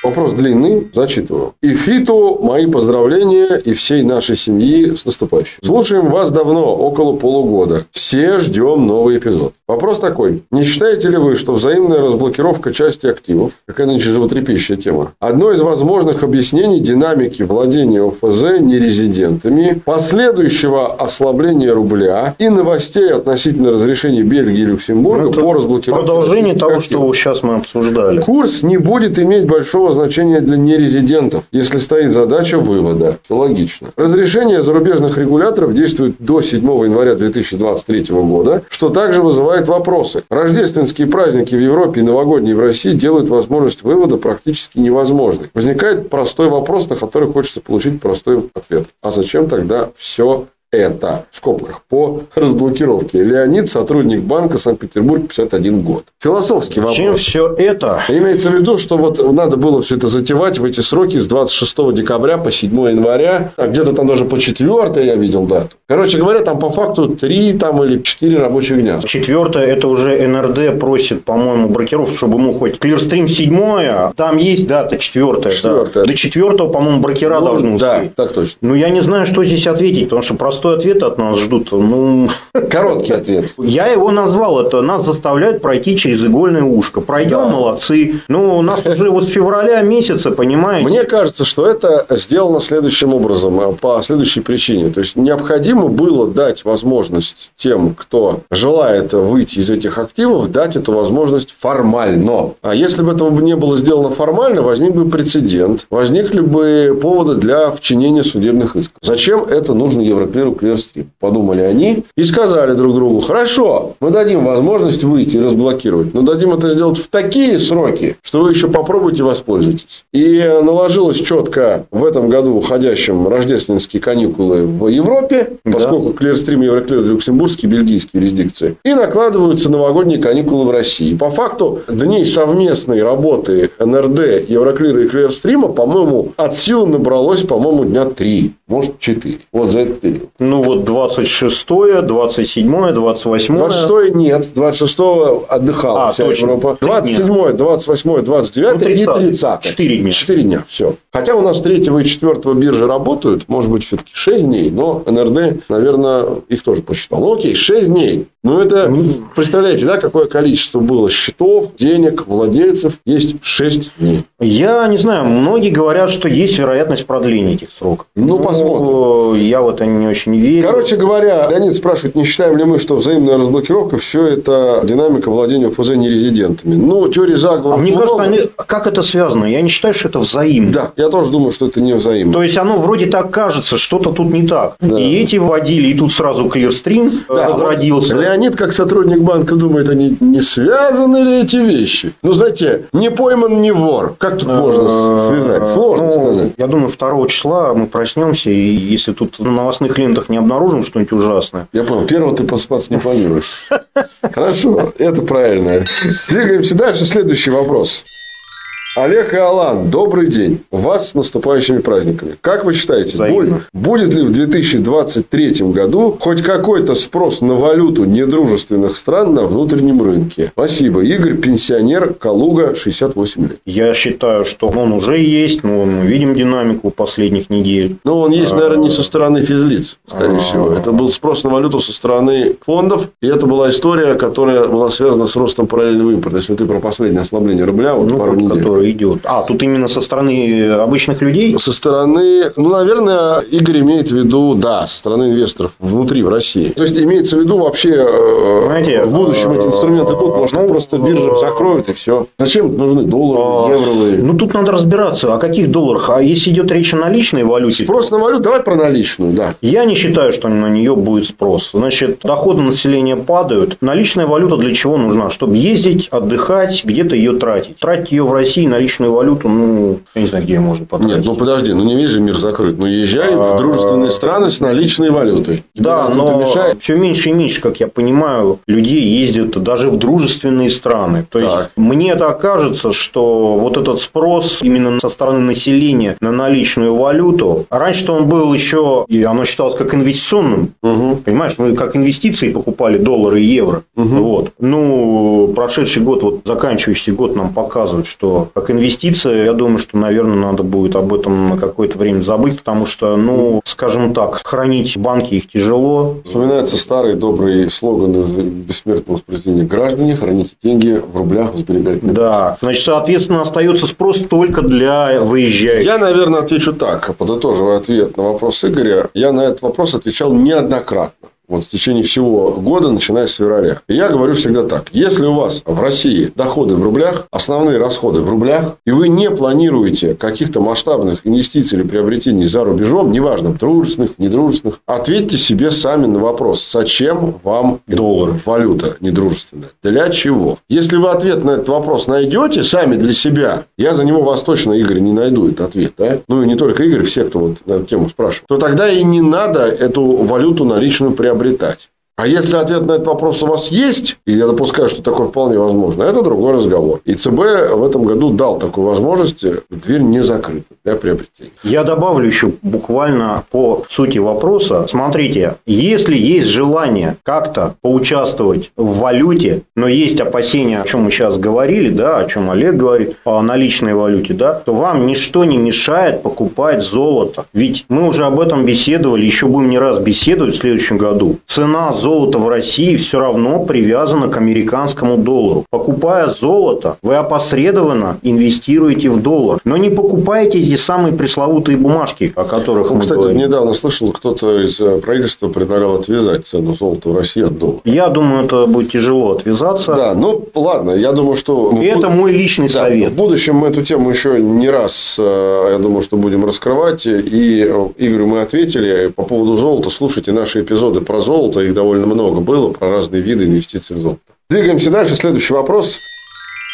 Вопрос длинный, зачитываю. И Фиту мои поздравления и всей нашей семьи с наступающим. Слушаем вас давно, около полугода. Все ждем новый эпизод. Вопрос такой. Не считаете ли вы, что взаимная разблокировка части активов, какая нынче животрепещущая тема, одно из возможных объяснений динамики владения ОФЗ нерезидентами, последующего ослабления рубля и новостей относительно разрешения Бельгии и Люксембурга ну, по разблокировке Продолжение того, активов. что сейчас мы обсуждали. Курс не будет иметь большого большого значения для нерезидентов, если стоит задача вывода. Логично. Разрешение зарубежных регуляторов действует до 7 января 2023 года, что также вызывает вопросы. Рождественские праздники в Европе и новогодние в России делают возможность вывода практически невозможной. Возникает простой вопрос, на который хочется получить простой ответ. А зачем тогда все это, в скобках, по разблокировке. Леонид, сотрудник банка Санкт-Петербург, 51 год. Философский вопрос. Чем все это? Имеется в виду, что вот надо было все это затевать в эти сроки с 26 декабря по 7 января. А где-то там даже по 4 я видел дату. Короче говоря, там по факту 3 там, или 4 рабочих дня. Четвертое, это уже НРД просит, по-моему, брокеров, чтобы ему хоть Clearstream 7, там есть дата четвертая. Четвертая. Да. До четвертого, по-моему, брокера ну, должны успеть. Да, так точно. Ну, я не знаю, что здесь ответить, потому что просто простой ответ от нас ждут. Ну, короткий ответ. Я его назвал это. Нас заставляют пройти через игольное ушко. Пройдем, да. молодцы. Ну, у нас уже вот с февраля месяца, понимаете? Мне кажется, что это сделано следующим образом, а, по следующей причине. То есть, необходимо было дать возможность тем, кто желает выйти из этих активов, дать эту возможность формально. А если бы этого не было сделано формально, возник бы прецедент, возникли бы поводы для вчинения судебных исков. Зачем это нужно Европейскому Clear Clearstream. Подумали они и сказали друг другу, хорошо, мы дадим возможность выйти и разблокировать, но дадим это сделать в такие сроки, что вы еще попробуйте воспользуйтесь. И наложилось четко в этом году уходящем рождественские каникулы в Европе, поскольку да. Clearstream, Euroclear, люксембургские, бельгийские юрисдикции, и накладываются новогодние каникулы в России. По факту дней совместной работы НРД, Euroclear и Clearstream, по-моему, от силы набралось, по-моему, дня три, может, четыре. Вот за этот период. Ну, вот 26-е, 27-е, 28-е. 26 нет, 26-го отдыхала а, вся точно. Европа. 27-е, 28-е, 29-е ну, 30 и 30 4 дня. 4 дня, все. Хотя у нас 3 и 4 биржи работают, может быть, все-таки 6 дней, но НРД, наверное, их тоже посчитал. Ну, окей, 6 дней. Ну, это, представляете, да, какое количество было счетов, денег, владельцев. Есть 6 дней. Я не знаю, многие говорят, что есть вероятность продления этих сроков. Ну, ну посмотрим. Я в это не очень верю. Короче говоря, Леонид спрашивает, не считаем ли мы, что взаимная разблокировка все это динамика владения ФЗ нерезидентами. Ну, теории заговора. А мне кажется, они... как это связано? Я не считаю, что это взаимно. Да, я тоже думаю, что это не взаимно. То есть оно вроде так кажется, что-то тут не так. Да. И эти вводили, и тут сразу Clearstream да, разродился. Вот Леонид, как сотрудник банка, думает, они не связаны ли эти вещи? Ну, знаете, не пойман, не вор. Как тут можно э, связать? Сложно ну, сказать. Я думаю, 2 числа мы проснемся, и если тут на новостных лентах не обнаружим что-нибудь ужасное. Я понял. Первого ты поспаться не планируешь. Хорошо, это правильно. Двигаемся дальше. Следующий вопрос. Олег и Алан, добрый день. Вас с наступающими праздниками. Как вы считаете, Взаимно. будет ли в 2023 году хоть какой-то спрос на валюту недружественных стран на внутреннем рынке? Спасибо. Игорь, пенсионер, Калуга, 68 лет. Я считаю, что он уже есть, но мы видим динамику последних недель. Но он есть, наверное, не со стороны физлиц, скорее всего. Это был спрос на валюту со стороны фондов, и это была история, которая была связана с ростом параллельного импорта. Если ты про последнее ослабление рубля, вот ну, пару недель идет? А, тут именно со стороны обычных людей? Со стороны, ну, наверное, Игорь имеет в виду, да, со стороны инвесторов внутри, в России. То есть, имеется в виду вообще э, Знаете, в будущем эти инструменты будут, может, ну, просто биржа закроют и все. Зачем нужны доллары, евровые? Ну, тут надо разбираться, о каких долларах. А если идет речь о наличной валюте? Спрос на валюту, давай про наличную, да. Я не считаю, что на нее будет спрос. Значит, доходы населения падают. Наличная валюта для чего нужна? Чтобы ездить, отдыхать, где-то ее тратить. Тратить ее в России наличную валюту, ну, я не знаю, где ее можно потратить. Нет, ну подожди, ну не весь же мир закрыт. Ну езжай в А, дружественные страны с наличной валютой. Тебе Да, но мешает? все меньше и меньше, как я понимаю, людей ездят даже в дружественные страны. То есть, мне так кажется, что вот этот спрос именно со стороны населения на наличную валюту, раньше он был еще, и оно считалось как инвестиционным. Понимаешь, вы как инвестиции покупали доллары и евро. Вот. Ну, прошедший год, вот заканчивающийся год нам показывает, что как инвестиция, я думаю, что, наверное, надо будет об этом на какое-то время забыть, потому что, ну, скажем так, хранить банки их тяжело. Вспоминается старый добрый слоган из бессмертного произведения «Граждане, храните деньги в рублях, в сберегательных Да. Значит, соответственно, остается спрос только для выезжающих. Я, наверное, отвечу так, подытоживая ответ на вопрос Игоря. Я на этот вопрос отвечал неоднократно. Вот в течение всего года, начиная с февраля. И я говорю всегда так. Если у вас в России доходы в рублях, основные расходы в рублях, и вы не планируете каких-то масштабных инвестиций или приобретений за рубежом, неважно, дружественных, недружественных, ответьте себе сами на вопрос, зачем вам доллар, валюта недружественная? Для чего? Если вы ответ на этот вопрос найдете сами для себя, я за него вас точно, Игорь, не найду этот ответ. Да? Ну, и не только Игорь, все, кто вот на эту тему спрашивает. То тогда и не надо эту валюту наличную приобретать. contabilidade. А если ответ на этот вопрос у вас есть, и я допускаю, что такое вполне возможно, это другой разговор. И ЦБ в этом году дал такую возможность, дверь не закрыта для приобретения. Я добавлю еще буквально по сути вопроса. Смотрите, если есть желание как-то поучаствовать в валюте, но есть опасения, о чем мы сейчас говорили, да, о чем Олег говорит, о наличной валюте, да, то вам ничто не мешает покупать золото. Ведь мы уже об этом беседовали, еще будем не раз беседовать в следующем году. Цена золота в России все равно привязана к американскому доллару. Покупая золото, вы опосредованно инвестируете в доллар, но не покупаете эти самые пресловутые бумажки, о которых Ну, мы кстати, говорим. недавно слышал, кто-то из э, правительства предлагал отвязать цену золота в России от доллара. Я думаю, это будет тяжело отвязаться. Да, ну ладно, я думаю, что... И это мой личный Да, совет. В будущем мы эту тему еще не раз, э, я думаю, что будем раскрывать. И э, Игорю мы ответили. По поводу золота слушайте наши эпизоды про золото. Их довольно много было, про разные виды инвестиций в золото. Двигаемся дальше. Следующий вопрос.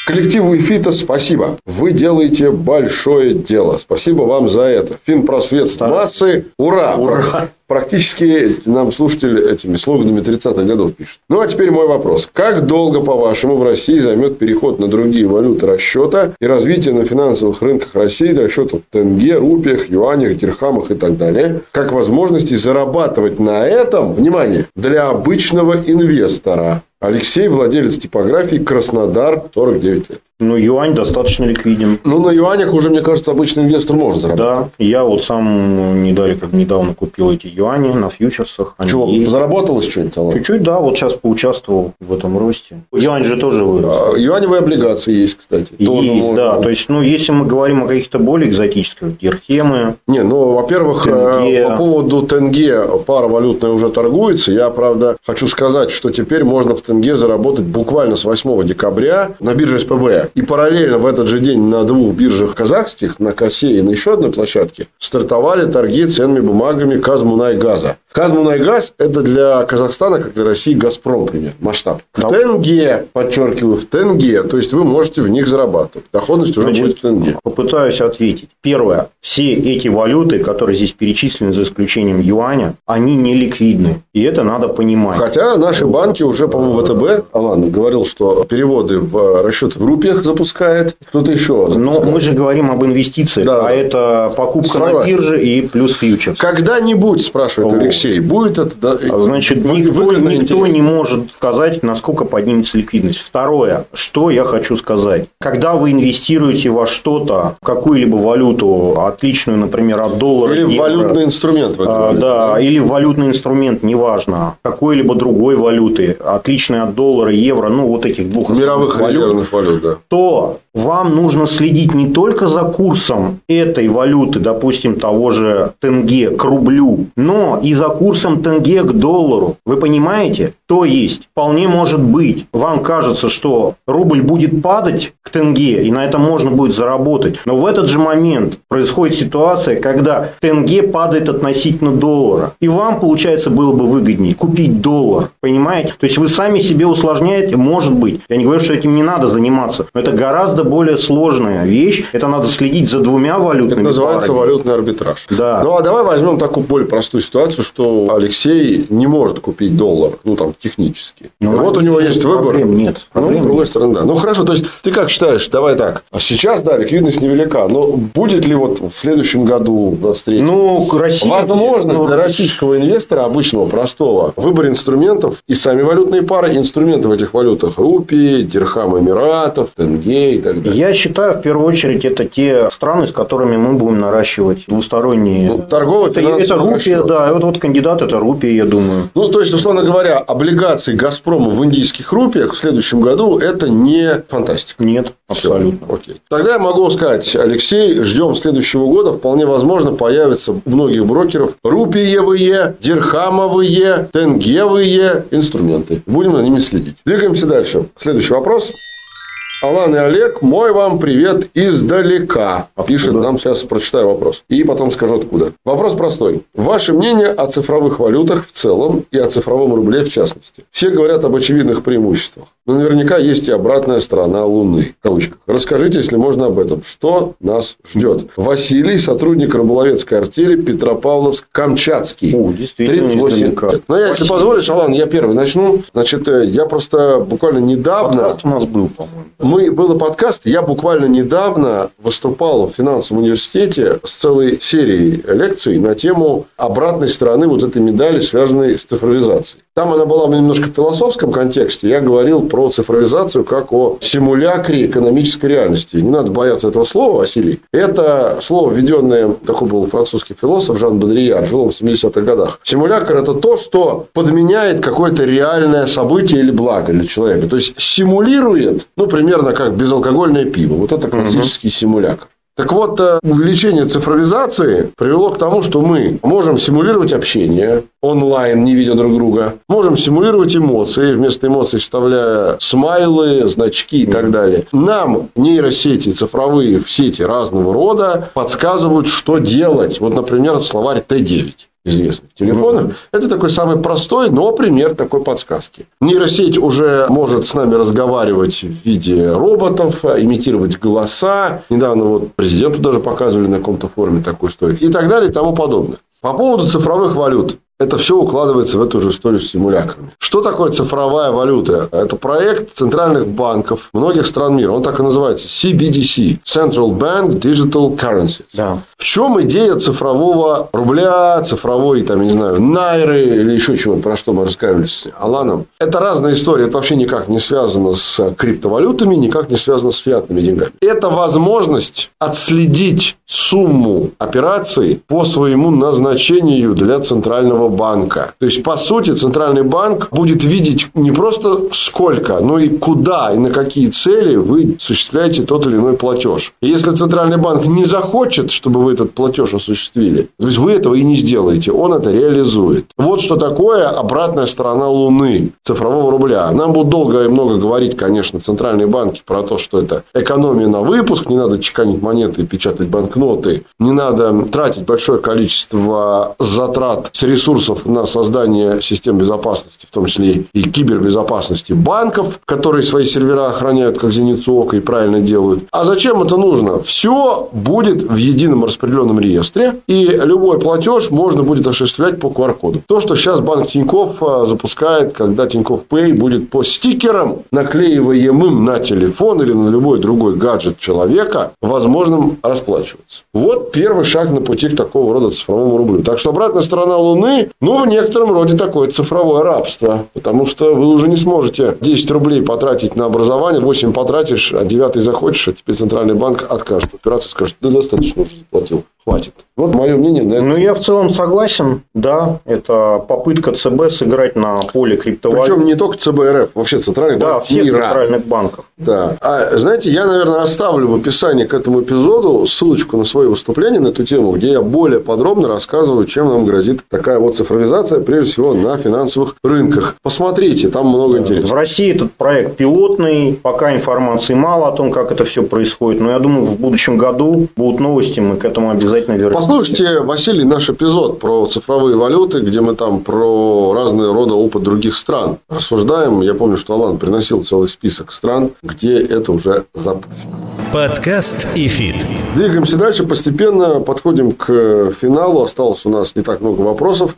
Коллективу ИФИТа спасибо. Вы делаете большое дело. Спасибо вам за это. Финпросвет в массы. Ура! Ура! Практически нам слушатели этими слоганами 30-х годов пишут. Ну, а теперь мой вопрос. Как долго, по-вашему, в России займет переход на другие валюты расчета и развитие на финансовых рынках России расчетов в тенге, рупиях, юанях, дирхамах и так далее, как возможности зарабатывать на этом, внимание, для обычного инвестора? Алексей, владелец типографии Краснодар, 49 лет. Ну, юань достаточно ликвиден. Ну, на юанях уже, мне кажется, обычный инвестор может заработать. Да, я вот сам недавно, как недавно купил эти юани на фьючерсах. Они Чего, есть. заработалось что-нибудь? Чуть-чуть, да, вот сейчас поучаствовал в этом росте. Юань же тоже вырос. А, Юаневые облигации есть, кстати. Тоже Есть, можно. да. То есть, ну, если мы говорим о каких-то более экзотических, дирхемы, Не, ну, во-первых, Тенге. э, по поводу тенге пара валютная уже торгуется. Я, правда, хочу сказать, что теперь можно в тенге заработать буквально с 8 декабря на бирже СПБ. И параллельно в этот же день на двух биржах казахских, на Косе и на еще одной площадке, стартовали торги ценными бумагами Казмунайгаза. Казмунайгаз – это для Казахстана, как для России, Газпром, пример, масштаб. В тенге, подчеркиваю, в тенге. То есть, вы можете в них зарабатывать. Доходность уже Значит, будет в тенге. Попытаюсь ответить. Первое. Все эти валюты, которые здесь перечислены за исключением юаня, они не ликвидны. И это надо понимать. Хотя наши банки уже, по-моему, ВТБ, Алан говорил, что переводы в расчеты в рупиях запускает. Кто-то еще Но запускает. мы же говорим об инвестициях, Да. а это покупка на Согласен. бирже и плюс фьючерс. Когда-нибудь, спрашивает О. Алексей, будет это... да, Значит, никто, никто интересно? не может сказать, насколько поднимется ликвидность. Второе, что я хочу сказать. Когда вы инвестируете во что-то, какую-либо валюту, отличную, например, от доллара, Или в евро, валютный инструмент в этом. а, да, или в валютный инструмент, неважно, какой-либо другой валюты, отличной от доллара, евро, ну, вот этих двух Мировых валют, резервных валют, да. то вам нужно следить не только за курсом этой валюты, допустим, того же тенге к рублю, но и за курсом тенге к доллару. Вы понимаете? То есть, вполне может быть, вам кажется, что рубль будет падать к тенге, и на этом можно будет заработать. Но в этот же момент происходит ситуация, когда тенге падает относительно доллара. И вам, получается, было бы выгоднее купить доллар. Понимаете? То есть, вы сами себе усложняете, может быть. Я не говорю, что этим не надо заниматься, но это гораздо более сложная вещь. Это надо следить за двумя валютными Это называется парами. валютный арбитраж. Да. Ну, а давай возьмем такую более простую ситуацию, что Алексей не может купить доллар, ну, там, технически. Ну, вот у него есть выбор. проблем нет. Ну, Проблем с другой нет. стороны, да. Ну, хорошо, то есть, ты как считаешь, давай так. А сейчас, да, ликвидность невелика, но будет ли вот в следующем году, в 23 Ну, Россия... Возможность ну, для российского инвестора, обычного, простого, выбор инструментов и сами валютные пары, инструменты в этих валютах рупии, дирхам Эмиратов, тенге и так далее. Я считаю, в первую очередь, это те страны, с которыми мы будем наращивать двусторонние... Ну, торговый, это, это рупия, расчет. да. Вот, вот кандидат это рупия, я думаю. Ну, то есть, условно говоря, облигации Газпрома в индийских рупиях в следующем году это не фантастика. Нет, абсолютно. Окей. Тогда я могу сказать, Алексей, ждем следующего года. Вполне возможно, появится у многих брокеров рупиевые, дирхамовые, тенгевые инструменты. Будем за ними следить. Двигаемся дальше. Следующий вопрос. Алан и Олег, мой вам привет издалека. Пишет нам, сейчас прочитаю вопрос. И потом скажу откуда. Вопрос простой. Ваше мнение о цифровых валютах в целом и о цифровом рубле в частности. Все говорят об очевидных преимуществах. Но наверняка есть и обратная сторона Луны. В кавычках. Расскажите, если можно, об этом. Что нас ждет? Василий, сотрудник рыболовецкой артели Петропавловск-Камчатский. О, действительно, 38 издалека. лет. Но я, если позволишь, Алан, я первый начну. Значит, э, я просто буквально недавно... Подкаст у нас был, по-моему. Мы, был подкаст, я буквально недавно выступал в финансовом университете с целой серией лекций на тему обратной стороны вот этой медали, связанной с цифровизацией. Там она была немножко в философском контексте. Я говорил про цифровизацию как о симулякре экономической реальности. Не надо бояться этого слова, Василий. Это слово, введенное, такой был французский философ Жан Бодрияр, жил он в 70-х годах. Симулякр – это то, что подменяет какое-то реальное событие или благо для человека. То есть, симулирует, ну, примерно как безалкогольное пиво. Вот это классический симулякр. Так вот, э, увеличение цифровизации привело к тому, что мы можем симулировать общение онлайн, не видя друг друга. Можем симулировать эмоции, вместо эмоций вставляя смайлы, значки и так далее. Нам нейросети цифровые в сети разного рода подсказывают, что делать. Вот, например, словарь Т9 известных телефонах. Это такой самый простой, но пример такой подсказки. Нейросеть уже может с нами разговаривать в виде роботов, имитировать голоса. Недавно вот президенту даже показывали на каком-то форуме такую историю. И так далее и тому подобное. По поводу цифровых валют. Это все укладывается в эту же историю с симулякрами. Что такое цифровая валюта? Это проект центральных банков многих стран мира. Он так и называется. CBDC. Central Bank Digital Currencies. Да. В чем идея цифрового рубля, цифровой, там, я не знаю, найры или еще чего, про что мы рассказывали с Аланом? Это разная история. Это вообще никак не связано с криптовалютами, никак не связано с фиатными деньгами. Это возможность отследить сумму операций по своему назначению для центрального банка. То есть, по сути, центральный банк будет видеть не просто сколько, но и куда и на какие цели вы осуществляете тот или иной платеж. И если центральный банк не захочет, чтобы вы этот платеж осуществили, то есть вы этого и не сделаете, он это реализует. Вот что такое обратная сторона Луны цифрового рубля. Нам будут долго и много говорить, конечно, центральные банки про то, что это экономия на выпуск, не надо чеканить монеты и печатать банкноты, не надо тратить большое количество затрат с ресурсов на создание систем безопасности, в том числе и кибербезопасности банков, которые свои сервера охраняют как зеницу ока и правильно делают. А зачем это нужно? Все будет в едином распределенном реестре, и любой платеж можно будет осуществлять по QR-коду. То, что сейчас банк Тиньков а, запускает, когда Тиньков Pay будет по стикерам, наклеиваемым на телефон или на любой другой гаджет человека, возможным расплачиваться. Вот первый шаг на пути к такого рода цифровому рублю. Так что обратная сторона Луны, ну, в некотором роде такое цифровое рабство. Потому что вы уже не сможете 10 рублей потратить на образование, 8 потратишь, а 9 захочешь, а теперь Центральный банк откажет. Операция скажет, да достаточно уже заплатил. Хватит. Вот мое мнение на это. Ну, я в целом согласен. Да, это попытка ЦБ сыграть на поле криптовалют. Причем не только ЦБРФ, вообще центральный да, банк всех мира. центральных банков. Да. А знаете, я, наверное, оставлю в описании к этому эпизоду ссылочку на свое выступление на эту тему, где я более подробно рассказываю, чем нам грозит такая вот цифровизация, прежде всего на финансовых рынках. Посмотрите, там много В интересного. России этот проект пилотный, пока информации мало о том, как это все происходит. Но я думаю, в будущем году будут новости, мы к этому обязательно вернемся. Послушайте, Василий, наш эпизод про цифровые валюты, где мы там про разные рода опыт других стран рассуждаем. Я помню, что Алан приносил целый список стран, где это уже запущено. Подкаст ИФИТ. Двигаемся дальше, постепенно подходим к финалу. Осталось у нас не так много вопросов.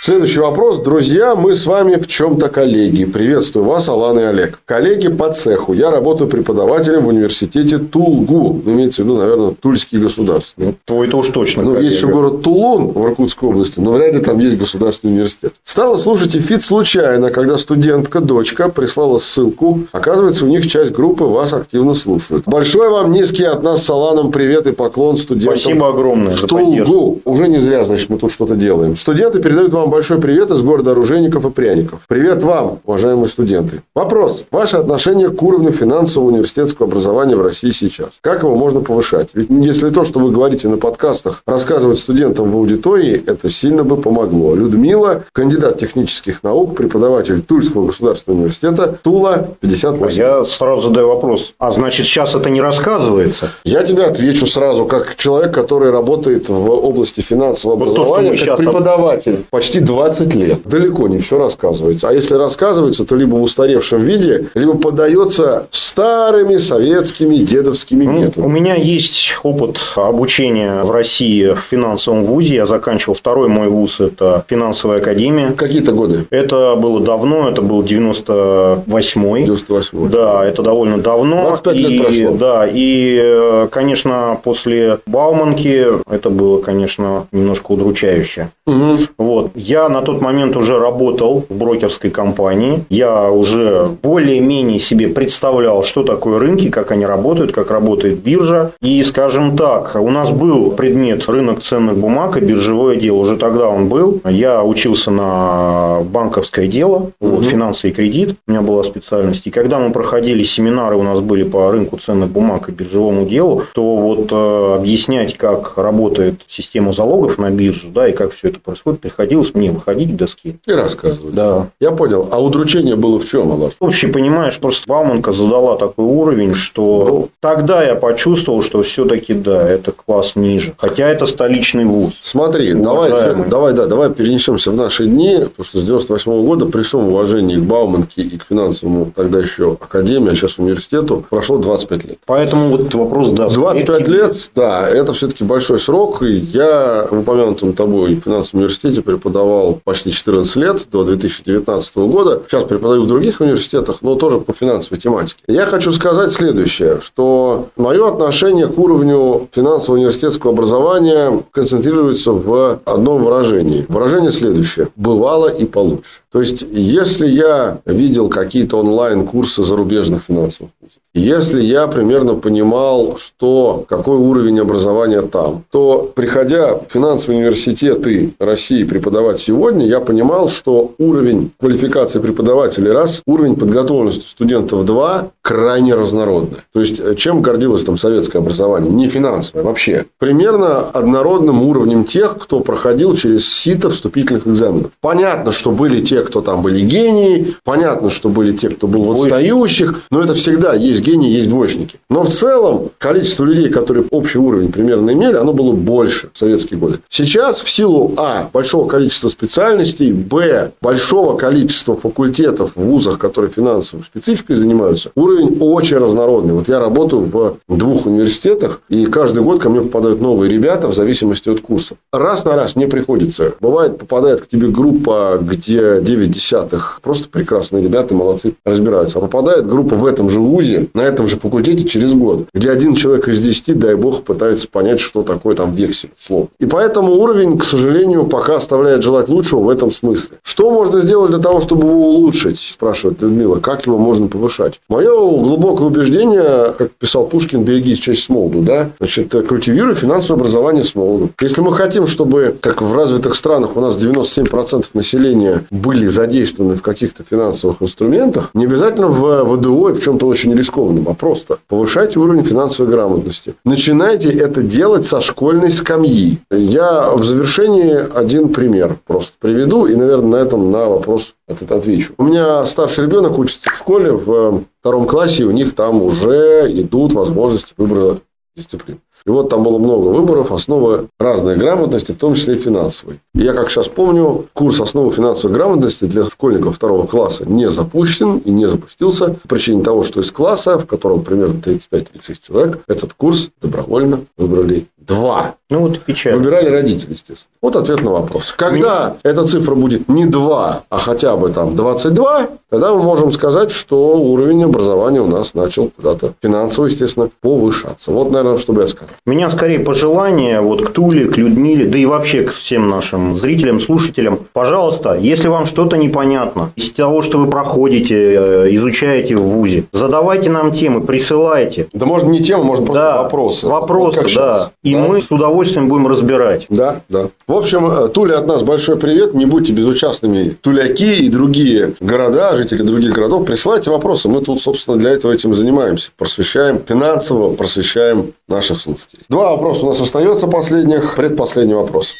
Следующий вопрос. Друзья, мы с вами в чем-то коллеги. Приветствую вас, Алан и Олег. Коллеги по цеху. Я работаю преподавателем в университете ТулГУ. Ну, имеется в виду, наверное, Тульский государственный. Ну, твой-то уж точно. Ну, есть еще город Тулун в Иркутской области, но вряд ли там есть государственный университет. Стала слушать ИФИТ случайно, когда студентка, дочка, прислала ссылку. Оказывается, у них часть группы вас активно слушают. Большой вам низкий от нас с Аланом привет и поклон студентам. Спасибо огромное в Тулгу. Уже не зря, значит, мы тут что-то делаем. Студенты передают вам большой привет из города оружейников и пряников. Привет вам, уважаемые студенты. Вопрос. Ваше отношение к уровню финансового университетского образования в России сейчас? Как его можно повышать? Ведь если то, что вы говорите на подкастах, рассказывать студентам в аудитории, это сильно бы помогло. Людмила, кандидат технических наук, преподаватель Тульского государственного университета, Тула, 58. Я сразу задаю вопрос. А значит, сейчас это не рассказывается? Я тебе отвечу сразу, как человек, который работает в области финансового Вот то, образования, мы как преподаватель. Почти 20 лет. Далеко не все рассказывается. А если рассказывается, то либо в устаревшем виде, либо подается старыми советскими дедовскими Ну, методами. у меня есть опыт обучения в России в финансовом вузе. Я заканчивал второй мой вуз, это финансовая академия. Какие-то годы? Это было давно, это был 98-й. 98 Да, это довольно давно. 25 лет и, прошло. Да, и, э, конечно, после Бауманки это было, конечно, немножко удручающе. Мгм. Вот. Я на тот момент уже работал в брокерской компании. Я уже более-менее себе представлял, что такое рынки, как они работают, как работает биржа. И, скажем так, у нас был предмет рынок ценных бумаг и биржевое дело. Уже тогда он был. Я учился на банковское дело, вот, финансы и кредит. У меня была специальность. И когда мы проходили семинары, у нас были по рынку ценных бумаг и биржевому делу, то вот э, объяснять, как работает система залогов на бирже, да, и как все это происходит, приходилось мне выходить к доске. И рассказывать. Да. Я понял. А удручение было в чем, Алар? Вообще, понимаешь, просто Бауманка задала такой уровень, что Ну. тогда я почувствовал, что все-таки да, это класс ниже. Хотя это столичный вуз. Смотри, давай, Уважаемый. давай, да, давай перенесемся в наши дни, потому что с 98 года при всем уважении к Бауманке и к финансовому тогда еще академии, а сейчас университету, прошло 25 лет. Поэтому вот вопрос, да. 25 скорее- лет, да, это все-таки большой срок. И я в упомянутом тобой финансовом университете преподавал почти 14 лет, до 2019 года. Сейчас преподаю в других университетах, но тоже по финансовой тематике. Я хочу сказать следующее, что мое отношение к уровню финансового университетского образования концентрируется в одном выражении. Выражение следующее. Бывало и получше. То есть, если я видел какие-то онлайн-курсы зарубежных финансовых вузов, если я примерно понимал, что какой уровень образования там, то приходя в финансовые университеты России преподавать сегодня, я понимал, что уровень квалификации преподавателей раз, уровень подготовленности студентов два, крайне разнородный. То есть, чем гордилось там советское образование? Не финансовое вообще. Примерно однородным уровнем тех, кто проходил через сито вступительных экзаменов. Понятно, что были те, кто там были гении, понятно, что были те, кто был в отстающих, но это всегда есть гении, есть двоечники. Но в целом количество людей, которые общий уровень примерно имели, оно было больше в советские годы. Сейчас в силу А. большого количества специальностей, Б. большого количества факультетов в вузах, которые финансовой спецификой занимаются, уровень очень разнородный. Вот я работаю в двух университетах, и каждый год ко мне попадают новые ребята в зависимости от курсов. Раз на раз не приходится. Бывает, попадает к тебе группа, где 9 десятых. Просто прекрасные ребята, молодцы, разбираются. А попадает группа в этом же вузе, на этом же факультете через год, где один человек из 10, дай бог, пытается понять, что такое там вексель, слово. И поэтому уровень, к сожалению, пока оставляет желать лучшего в этом смысле. Что можно сделать для того, чтобы его улучшить, спрашивает Людмила, как его можно повышать? Мое глубокое убеждение, как писал Пушкин, берегись честь с молоду, да, значит, культивируй финансовое образование с молоду. Если мы хотим, чтобы, как в развитых странах, у нас 97% населения были задействованы в каких-то финансовых инструментах, не обязательно в ВДО и в чем-то очень рискованном, а просто повышайте уровень финансовой грамотности. Начинайте это делать со школьной скамьи. Я в завершении один пример просто приведу и, наверное, на этом на вопрос этот отвечу. У меня старший ребенок учится в школе в втором классе, и у них там уже идут возможности выбора дисциплин. И вот там было много выборов, основа разной грамотности, в том числе и финансовой. И я, как сейчас помню, курс основы финансовой грамотности для школьников второго класса не запущен и не запустился по причине того, что из класса, в котором примерно 35-36 человек, этот курс добровольно выбрали два. Ну, вот печально. Выбирали родители, естественно. Вот ответ на вопрос. Когда Мне... эта цифра будет не 2, а хотя бы там 22, тогда мы можем сказать, что уровень образования у нас начал куда-то финансово, естественно, повышаться. Вот, наверное, что бы я сказал. У меня скорее пожелание вот к Туле, к Людмиле, да и вообще к всем нашим зрителям, слушателям. Пожалуйста, если вам что-то непонятно из того, что вы проходите, э, изучаете в ВУЗе, задавайте нам темы, присылайте. Да может не темы, может просто да, вопросы. Вопросы, вот да. И да? мы с удовольствием будем разбирать. Да, да. В общем, э, Туле от нас большой привет. Не будьте безучастными туляки и другие города, жители других городов. Присылайте вопросы. Мы тут, собственно, для этого этим занимаемся. Просвещаем финансово, просвещаем наших слушателей. Два вопроса у нас остается последних. Предпоследний вопрос.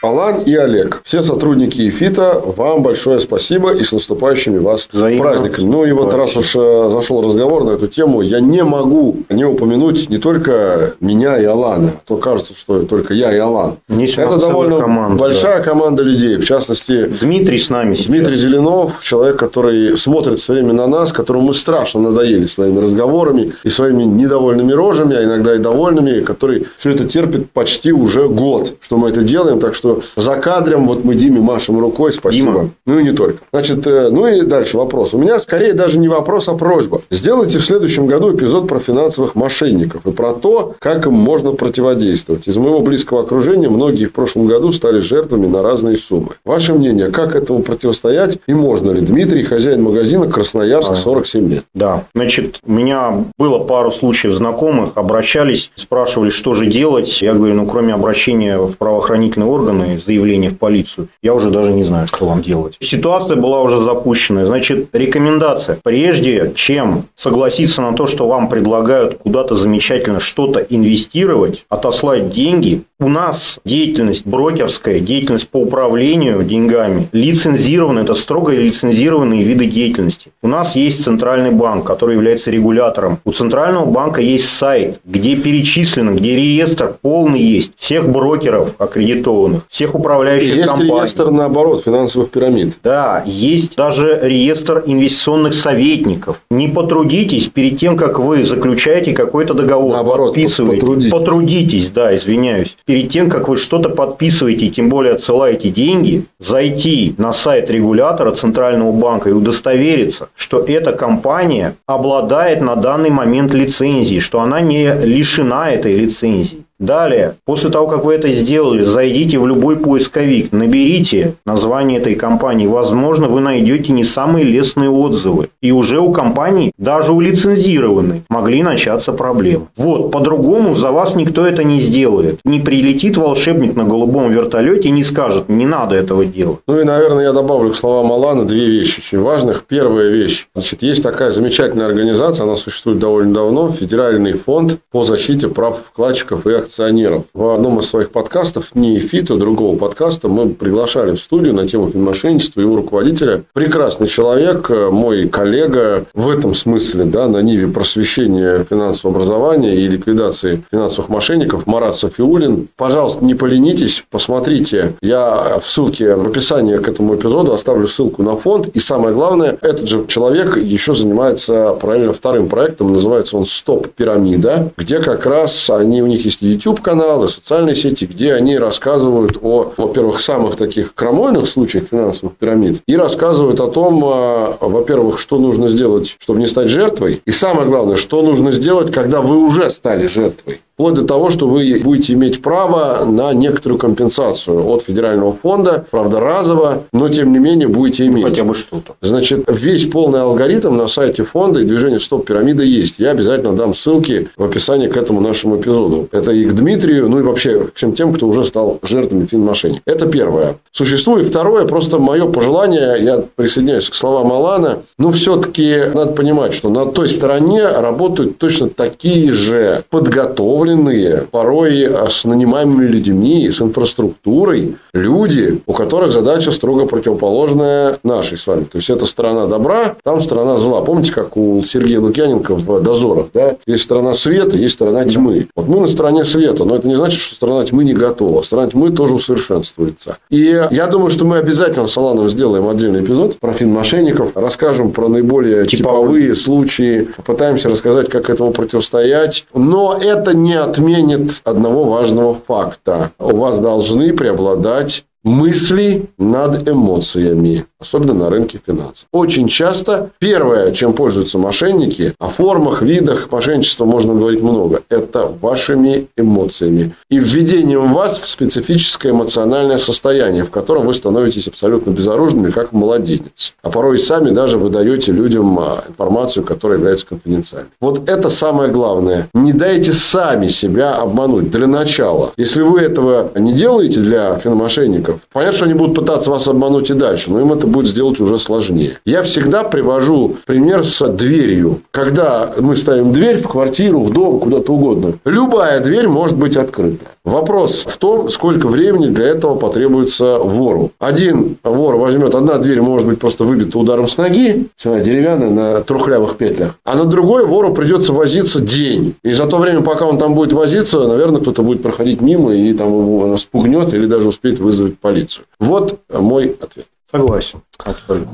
Алан и Олег, все сотрудники ЕФИТа, вам большое спасибо и с наступающими вас Взаимно. праздниками. Ну и вот раз уж э, зашел разговор на эту тему, я не могу не упомянуть не только меня и Алана, а то кажется, что только я и Алан. Ничего Это довольно команда, большая да. команда людей, в частности Дмитрий с нами. Дмитрий сейчас. Зеленов, человек, который смотрит все время на нас, которому мы страшно надоели своими разговорами и своими недовольными рожами, а иногда и довольными, который все это терпит почти уже год, что мы это делаем, так что что за кадром вот мы Диме машем рукой, спасибо. Дима. Ну и не только. Значит, э, ну и дальше вопрос. У меня скорее даже не вопрос, а просьба. Сделайте в следующем году эпизод про финансовых мошенников и про то, как им можно противодействовать. Из моего близкого окружения многие в прошлом году стали жертвами на разные суммы. Ваше мнение, как этому противостоять и можно ли? Дмитрий, хозяин магазина Красноярск, 47 лет. Да. Значит, у меня было пару случаев знакомых, обращались, спрашивали, что же делать. Я говорю, ну, кроме обращения в правоохранительные органы, поданы заявления в полицию, я уже даже не знаю, что вам делать. Ситуация была уже запущена. Значит, рекомендация. Прежде чем согласиться на то, что вам предлагают куда-то замечательно что-то инвестировать, отослать деньги, у нас деятельность брокерская, деятельность по управлению деньгами лицензирована, это строго лицензированные виды деятельности. У нас есть центральный банк, который является регулятором. У центрального банка есть сайт, где перечислено, где реестр полный есть всех брокеров аккредитованных, всех управляющих есть компаний. Есть реестр, наоборот, финансовых пирамид. Да, есть даже реестр инвестиционных советников. Не потрудитесь перед тем, как вы заключаете какой-то договор, наоборот, подписываете. Потрудитесь. потрудитесь, да, извиняюсь перед тем, как вы что-то подписываете, тем более отсылаете деньги, зайти на сайт регулятора Центрального банка и удостовериться, что эта компания обладает на данный момент лицензией, что она не лишена этой лицензии. Далее, после того, как вы это сделали, зайдите в любой поисковик, наберите название этой компании. Возможно, вы найдете не самые лестные отзывы. И уже у компании, даже у лицензированной, могли начаться проблемы. Вот, по-другому за вас никто это не сделает. Не прилетит волшебник на голубом вертолете и не скажет, не надо этого делать. Ну и, наверное, я добавлю к словам Алана две вещи очень важных. Первая вещь. Значит, есть такая замечательная организация, она существует довольно давно, Федеральный фонд по защите прав вкладчиков и акционеров. В одном из своих подкастов, не ФИТа, другого подкаста, мы приглашали в студию на тему финмошенничества его руководителя. Прекрасный человек, мой коллега в этом смысле, да, на ниве просвещения финансового образования и ликвидации финансовых мошенников Марат Софиулин. Пожалуйста, не поленитесь, посмотрите. Я в ссылке в описании к этому эпизоду оставлю ссылку на фонд. И самое главное, этот же человек еще занимается параллельно вторым проектом, называется он «Стоп пирамида», где как раз они, у них есть YouTube-каналы, социальные сети, где они рассказывают о, во-первых, самых таких крамольных случаях финансовых пирамид и рассказывают о том, а, во-первых, что нужно сделать, чтобы не стать жертвой, и самое главное, что нужно сделать, когда вы уже стали жертвой вплоть до того, что вы будете иметь право на некоторую компенсацию от федерального фонда, правда, разово, но тем не менее будете иметь. Хотя бы что-то. Значит, весь полный алгоритм на сайте фонда и движение Стоп Пирамида есть. Я обязательно дам ссылки в описании к этому нашему эпизоду. Это и к Дмитрию, ну и вообще к всем тем, кто уже стал жертвами финмошенников. Это первое. Существует второе, просто мое пожелание, я присоединяюсь к словам Алана, ну, все-таки надо понимать, что на той стороне работают точно такие же подготовленные подготовленные, порой с нанимаемыми людьми, с инфраструктурой люди, у которых задача строго противоположная нашей с вами. То есть, это страна добра, там страна зла. Помните, как у Сергея Лукьяненко в «Дозорах», да? Есть страна света, есть страна тьмы. Вот мы на стороне света, но это не значит, что страна тьмы не готова. Страна тьмы тоже усовершенствуется. И я думаю, что мы обязательно с Аланом сделаем отдельный эпизод про финмошенников, расскажем про наиболее типовые, типовые случаи, попытаемся рассказать, как этому противостоять. Но это не отменит одного важного факта. У вас должны преобладать мысли над эмоциями особенно на рынке финансов. Очень часто первое, чем пользуются мошенники, о формах, видах мошенничества можно говорить много, это вашими эмоциями и введением вас в специфическое эмоциональное состояние, в котором вы становитесь абсолютно безоружными, как младенец. А порой и сами даже выдаете людям а, информацию, которая является конфиденциальной. Вот это самое главное. Не дайте сами себя обмануть для начала. Если вы этого не делаете для финмошенников, понятно, что они будут пытаться вас обмануть и дальше, но им это будет сделать уже сложнее. Я всегда привожу пример с дверью. Когда мы ставим дверь в квартиру, в дом, куда-то угодно, любая дверь может быть открыта. Вопрос в том, сколько времени для этого потребуется вору. Один вор возьмет, одна дверь может быть просто выбита ударом с ноги, деревянная на трухлявых петлях, а на другой вору придется возиться день. И за то время, пока он там будет возиться, наверное, кто-то будет проходить мимо и там его спугнет или даже успеет вызвать полицию. Вот мой ответ. Согласен. Абсолютно.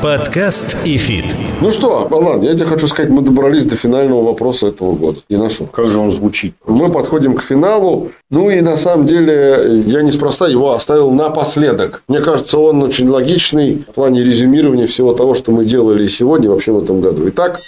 Подкаст ИФИТ. Ну что, Алан, я тебе хочу сказать, мы добрались до финального вопроса этого года. И нашел. Как же он звучит? Мы подходим к финалу. Ну и на самом деле я неспроста его оставил напоследок. Мне кажется, он очень логичный в плане резюмирования всего того, что мы делали сегодня вообще в этом году. Итак,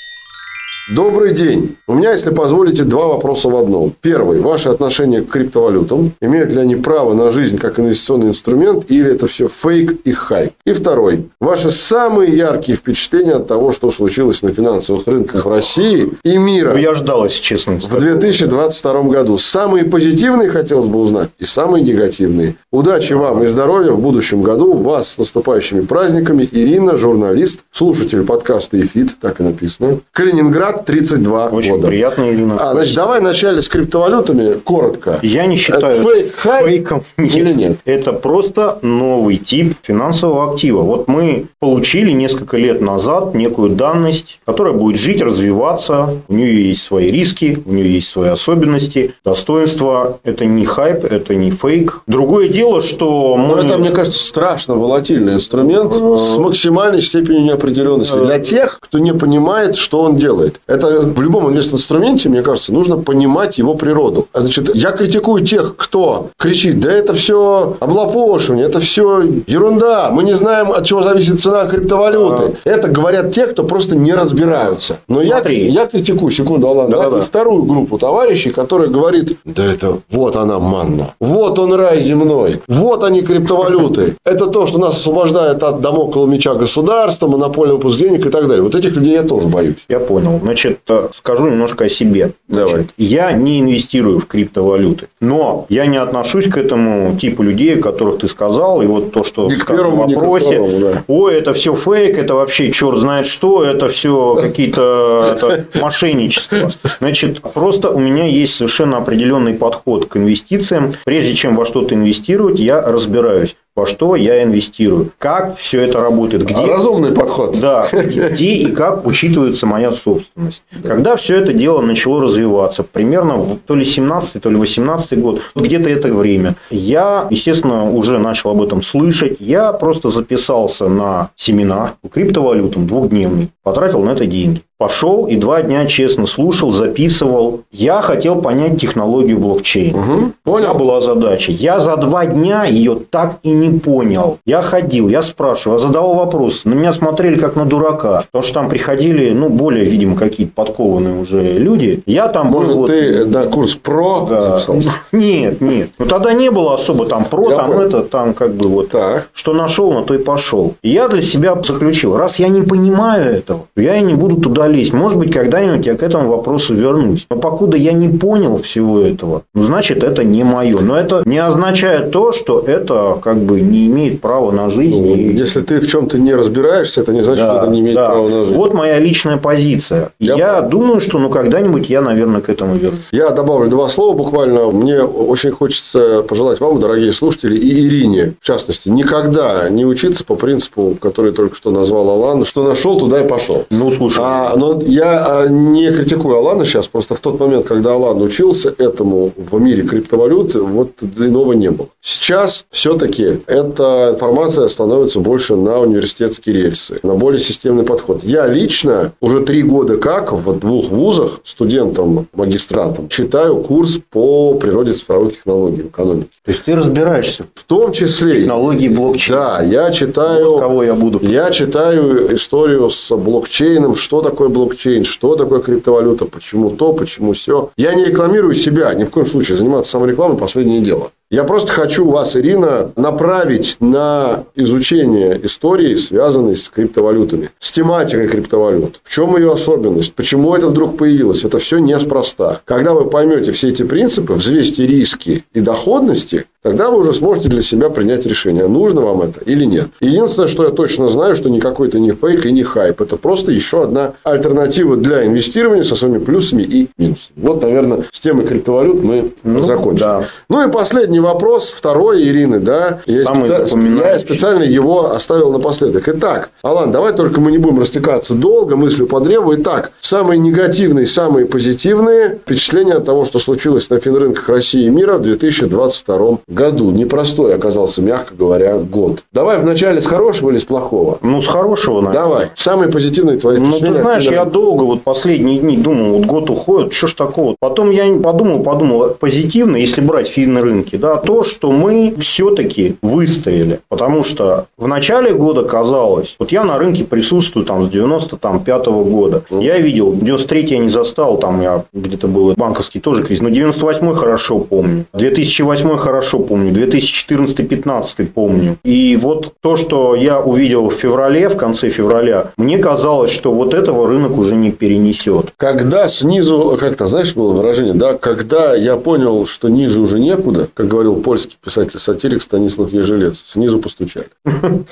Добрый день. У меня, если позволите, два вопроса в одном. Первый. Ваше отношение к криптовалютам. Имеют ли они право на жизнь как инвестиционный инструмент или это все фейк и хайп? И второй. Ваши самые яркие впечатления от того, что случилось на финансовых рынках России и мира. Ну, я ждал, если честно. В 2022 году. Самые позитивные хотелось бы узнать и самые негативные. Удачи вам и здоровья в будущем году. Вас с наступающими праздниками. Ирина, журналист, слушатель подкаста «Эфит», так и написано. Калининград, 32 Очень года. приятно, Ирина. А, значит, давай вначале с криптовалютами коротко. Я не считаю это фейк, фейком. Нет. или нет? Это просто новый тип финансового актива. Вот мы получили несколько лет назад некую данность, которая будет жить, развиваться. У нее есть свои риски, у нее есть свои особенности, достоинства. Это не хайп, это не фейк. Другое дело, что мы... Но это, мне кажется, страшно волатильный инструмент Ну, с максимальной степенью неопределенности. Для тех, кто не понимает, что он делает. Это в любом инвестинструменте, мне кажется, нужно понимать его природу. А значит, я критикую тех, кто кричит, да это все облапошивание, это все ерунда, мы не знаем, от чего зависит цена криптовалюты. Это говорят те, кто просто не разбираются. Но я, Смотри. я критикую, секунду, Алан, да, Да-да. вторую группу товарищей, которая говорит, да это вот она манна, вот он рай земной, вот они криптовалюты. Это то, что нас освобождает от домокла меча государства, монопольного выпуск денег и так далее. Вот этих людей я тоже боюсь. Я понял. Значит, э, скажу немножко о себе. Давай. Значит, я не инвестирую в криптовалюты. Но я не отношусь к этому типу людей, о которых ты сказал. И вот то, что Ни первому, в вопросе. второму, да. Ой, это все фейк, это вообще черт знает что, это все какие-то мошенничества. Значит, просто у меня есть совершенно определенный подход к инвестициям. Прежде чем во что-то инвестировать, я разбираюсь, во что я инвестирую, как все это работает, где Разумный подход. да, где и как учитывается моя собственность. Когда все это дело начало развиваться, примерно в то ли 17 то ли 18 год, где-то это время, я, естественно, уже начал об этом слышать. Я просто записался на семинар по криптовалютам двухдневный, потратил на это деньги. Пошел и два дня честно слушал, записывал. Я хотел понять технологию блокчейна. Мгм. У меня Понял? была задача. Я за два дня ее так и не понял. Я ходил, я спрашивал, я задавал вопросы. На меня смотрели как на дурака. Потому что там приходили, ну, более, видимо, какие-то подкованные уже люди. Я там был Может, вот- ты на курс про Да. записался? Нет, нет. Ну, тогда не было особо там про, Я там понял. это, там как бы вот. Так. Что нашел, на то и пошел. И я для себя заключил, раз я не понимаю этого, то я и не буду туда лезть. Может быть, когда-нибудь я к этому вопросу вернусь. Но покуда я не понял всего этого, ну, значит, это не мое. Но это не означает то, что это как бы не имеет права на жизнь. Ну, и... Если ты в чем-то не разбираешься, это не значит, да, что это не имеет да. права на жизнь. Вот моя личная позиция. Я, я думаю, что ну когда-нибудь я, наверное, к этому вернусь. Я добавлю два слова буквально. Мне очень хочется пожелать вам, дорогие слушатели, и Ирине, в частности, никогда не учиться по принципу, который только что назвал Алан, что нашел, туда и пошел. Ну, слушай. А, но я а, не критикую Алана сейчас, просто в тот момент, когда Алан учился этому в мире криптовалют, вот иного не было. Сейчас все-таки эта информация становится больше на университетские рельсы, на более системный подход. Я лично уже три года как в двух вузах студентам, магистрантам читаю курс по природе цифровых технологий в экономике. То есть ты разбираешься? В том числе. Технологии блокчейна. Да, я читаю. Вот кого я буду? Я читаю историю с блокчейном, что такое блокчейн, что такое криптовалюта, почему то, почему все. Я не рекламирую себя, ни в коем случае. Заниматься саморекламой – последнее дело. Я просто хочу вас, Ирина, направить на изучение истории, связанной с криптовалютами, с тематикой криптовалют. В чем ее особенность? Почему это вдруг появилось? Это все неспроста. Когда вы поймете все эти принципы, взвесьте риски и доходности, тогда вы уже сможете для себя принять решение, нужно вам это или нет. Единственное, что я точно знаю, что никакой это не фейк и не хайп. Это просто еще одна альтернатива для инвестирования со своими плюсами и минусами. Вот, наверное, с темой криптовалют мы ну, закончим. Да. Ну и последний вопрос, второй Ирины, да. Я, специ... я специально его оставил напоследок. Итак, Алан, давай только мы не будем растекаться долго, мыслью по древу. Итак, самые негативные, самые позитивные впечатления от того, что случилось на финрынках России и мира в 2022 году. Непростой оказался, мягко говоря, год. Давай вначале с хорошего или с плохого? Ну, с хорошего, наверное. Давай. Самые позитивные твои Ну, ты знаешь, я долго, вот последние дни думал, вот год уходит, что ж такого? Потом я подумал, подумал, позитивно, если брать финны рынки, да, то, что мы все-таки выстояли. Потому что в начале года казалось, вот я на рынке присутствую там с 95 -го года. Я видел, 93 я не застал, там я где-то был банковский тоже кризис, но 98 хорошо помню. 2008 хорошо помню, 2014-15 помню. И вот то, что я увидел в феврале, в конце февраля, мне казалось, что вот этого рынок уже не перенесет. Когда снизу, как-то, знаешь, было выражение, да, когда я понял, что ниже уже некуда, как говорил польский писатель-сатирик Станислав Ежелец, снизу постучали.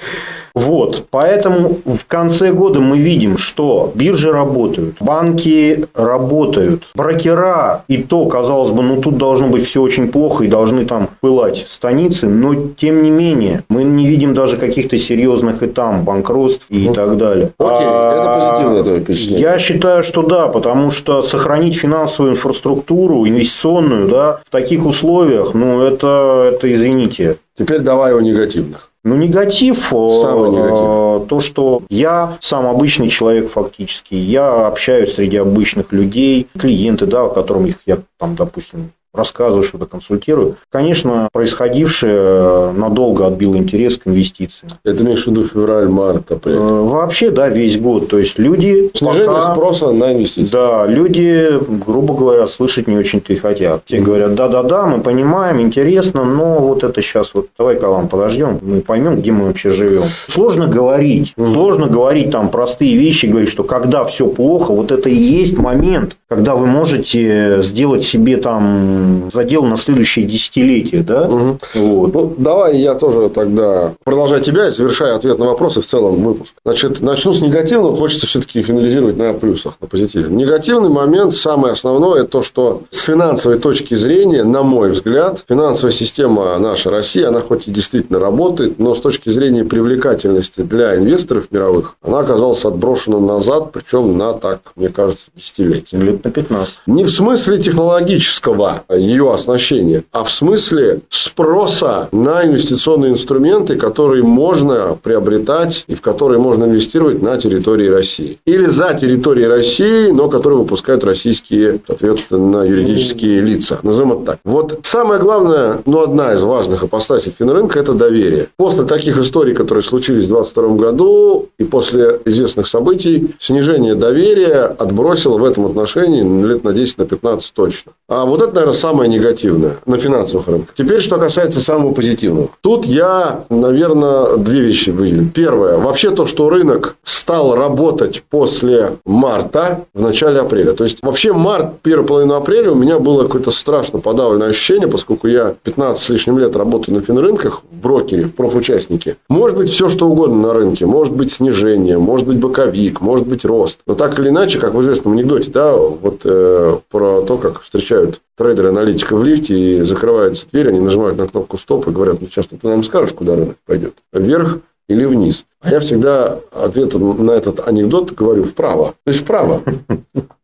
Вот. Поэтому в конце года мы видим, что биржи работают, банки работают, брокера, и то, казалось бы, ну тут должно быть все очень плохо и должны там пылать станицы, но тем не менее мы не видим даже каких-то серьезных и там банкротств и ну, так далее. Окей, а, это позитивное твое впечатление. Я считаю, что да, потому что сохранить финансовую инфраструктуру, инвестиционную, да, в таких условиях, ну это, это извините. Теперь давай о негативных. Ну, негатив, Самый негатив. то, что я сам обычный человек фактически, я общаюсь среди обычных людей, клиенты, да, которым их я там, допустим, рассказываю, что-то консультирую. Конечно, происходившее э, надолго отбило интерес к инвестициям. Это имеешь в виду февраль, март, апрель? Э, вообще, да, весь год. То есть, люди... Снижение пока... спроса на инвестиции. Да, люди, грубо говоря, слышать не очень-то и хотят. Те mm-hmm. говорят, да-да-да, мы понимаем, интересно, но вот это сейчас вот, давай-ка вам подождем, мы поймем, где мы вообще живем. Сложно говорить. Mm-hmm. Сложно говорить там простые вещи, говорить, что когда все плохо, вот это и есть момент, когда вы можете сделать себе там задел на следующее десятилетие, да? Угу. Вот. Ну, давай я тоже тогда продолжаю тебя и завершаю ответ на вопросы в целом выпуск. Значит, начну с негативного, хочется все-таки финализировать на плюсах, на позитиве. Негативный момент, самое основное, то, что с финансовой точки зрения, на мой взгляд, финансовая система наша России, она хоть и действительно работает, но с точки зрения привлекательности для инвесторов мировых, она оказалась отброшена назад, причем на, так, мне кажется, десятилетия. Лет на 15. Не в смысле технологического ее оснащения, а в смысле спроса на инвестиционные инструменты, которые можно приобретать и в которые можно инвестировать на территории России. Или за территорией России, но которые выпускают российские, соответственно, юридические лица. Назовем это так. Вот самое главное, ну, одна из важных апостасий финрынка – это доверие. После таких историй, которые случились в 2022 году, и после известных событий, снижение доверия отбросило в этом отношении лет на 10, на 15 точно. А вот это, наверное, самое негативное на финансовых рынках. Теперь, что касается самого позитивного. Тут я, наверное, две вещи выделю. Первое. Вообще то, что рынок стал работать после марта в начале апреля. То есть, вообще март, первая половина апреля у меня было какое-то страшно подавленное ощущение, поскольку я 15 с лишним лет работаю на финрынках, в брокере, в профучастнике. Может быть, все что угодно на рынке. Может быть, снижение, может быть, боковик, может быть, рост. Но так или иначе, как в известном анекдоте, да, вот э, про то, как встречают трейдеры аналитика в лифте и закрываются дверь, они нажимают на кнопку стоп и говорят, ну, сейчас ты нам скажешь, куда рынок пойдет. Вверх или вниз. А я всегда ответ на этот анекдот говорю вправо. То есть вправо.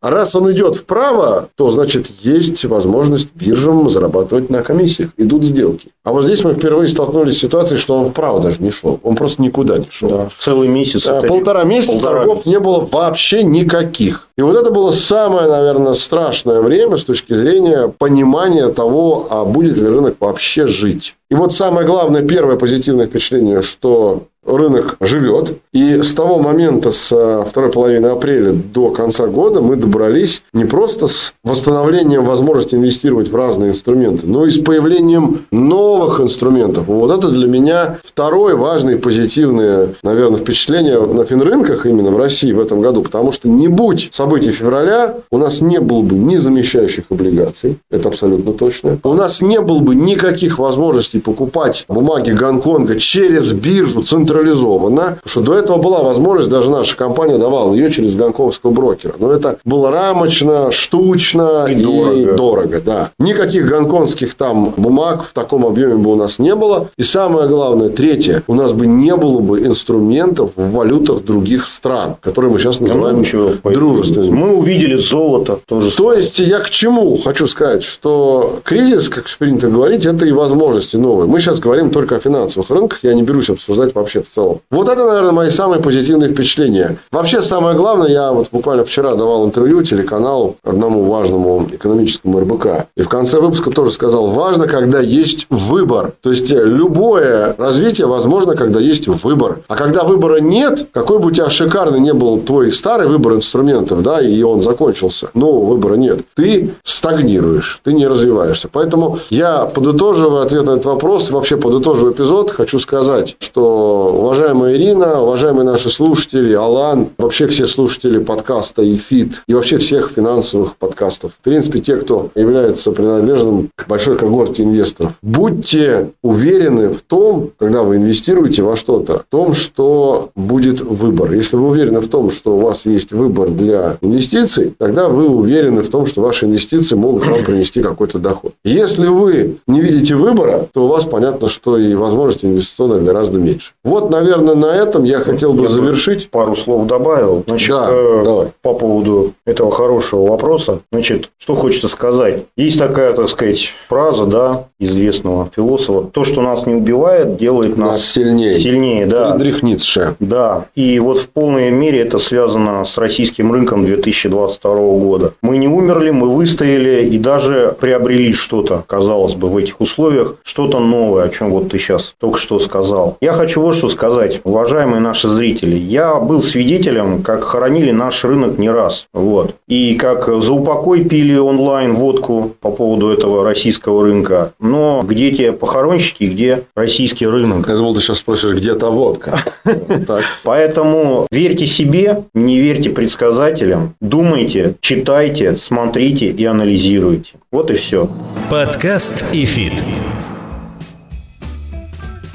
А раз он идет вправо, то значит есть возможность биржам зарабатывать на комиссиях. Идут сделки. А вот здесь мы впервые столкнулись с ситуацией, что он вправо даже не шел. Он просто никуда не шел. Да. Целый месяц. А, полтора месяца полтора торгов месяца. не было вообще никаких. И вот это было самое, наверное, страшное время с точки зрения понимания того, а будет ли рынок вообще жить. И вот самое главное, первое позитивное впечатление, что рынок живет. И с того момента, с второй половины апреля до конца года мы добрались не просто с восстановлением возможности инвестировать в разные инструменты, но и с появлением новых инструментов. Вот это для меня второе важное позитивное, наверное, впечатление на финрынках именно в России в этом году. Потому что не будь событий февраля, у нас не было бы ни замещающих облигаций. Это абсолютно точно. У нас не было бы никаких возможностей покупать бумаги Гонконга через биржу центральную централизованно, что до этого была возможность, даже наша компания давала ее через гонконгского брокера. Но это было рамочно, штучно и, и дорого. дорого. Да. Никаких гонконгских там бумаг в таком объеме бы у нас не было. И самое главное, третье, у нас бы не было бы инструментов в валютах других стран, которые мы сейчас называем а дружественными. Мы увидели золото тоже. То есть, я к чему хочу сказать, что кризис, как принято говорить, это и возможности новые. Мы сейчас говорим только о финансовых рынках, я не берусь обсуждать вообще в целом. Вот это, наверное, мои самые позитивные впечатления. Вообще, самое главное, я вот буквально вчера давал интервью телеканалу одному важному экономическому РБК. И в конце выпуска тоже сказал, важно, когда есть выбор. То есть, любое развитие возможно, когда есть выбор. А когда выбора нет, какой бы у тебя шикарный не был твой старый выбор инструментов, да, и он закончился, нового выбора нет, ты стагнируешь, ты не развиваешься. Поэтому я, подытоживая ответ на этот вопрос, вообще подытоживая эпизод, хочу сказать, что уважаемая Ирина, уважаемые наши слушатели, Алан, вообще все слушатели подкаста и ФИТ, и вообще всех финансовых подкастов. В принципе, те, кто является принадлежным к большой когорте инвесторов. Будьте уверены в том, когда вы инвестируете во что-то, в том, что будет выбор. Если вы уверены в том, что у вас есть выбор для инвестиций, тогда вы уверены в том, что ваши инвестиции могут вам принести какой-то доход. Если вы не видите выбора, то у вас понятно, что и возможности инвестиционных гораздо меньше. Вот вот, наверное, на этом я хотел бы я завершить. Пару слов добавил. Значит, да, э, давай. по поводу этого хорошего вопроса. Значит, что хочется сказать. Есть такая, так сказать, фраза, да, известного философа. То, что нас не убивает, делает нас, нас сильнее. Сильнее, да. Фридрих Ницше. Да. И вот в полной мере это связано с российским рынком 2022 года. Мы не умерли, мы выстояли и даже приобрели что-то, казалось бы, в этих условиях, что-то новое, о чем вот ты сейчас только что сказал. Я хочу вот что сказать, уважаемые наши зрители. Я был свидетелем, как хоронили наш рынок не раз. Вот. И как за упокой пили онлайн водку по поводу этого российского рынка. Но где те похоронщики, где российский рынок? Я думал, ты сейчас спросишь, где та водка. Поэтому верьте себе, не верьте предсказателям. Думайте, читайте, смотрите и анализируйте. Вот и все. Подкаст и фит.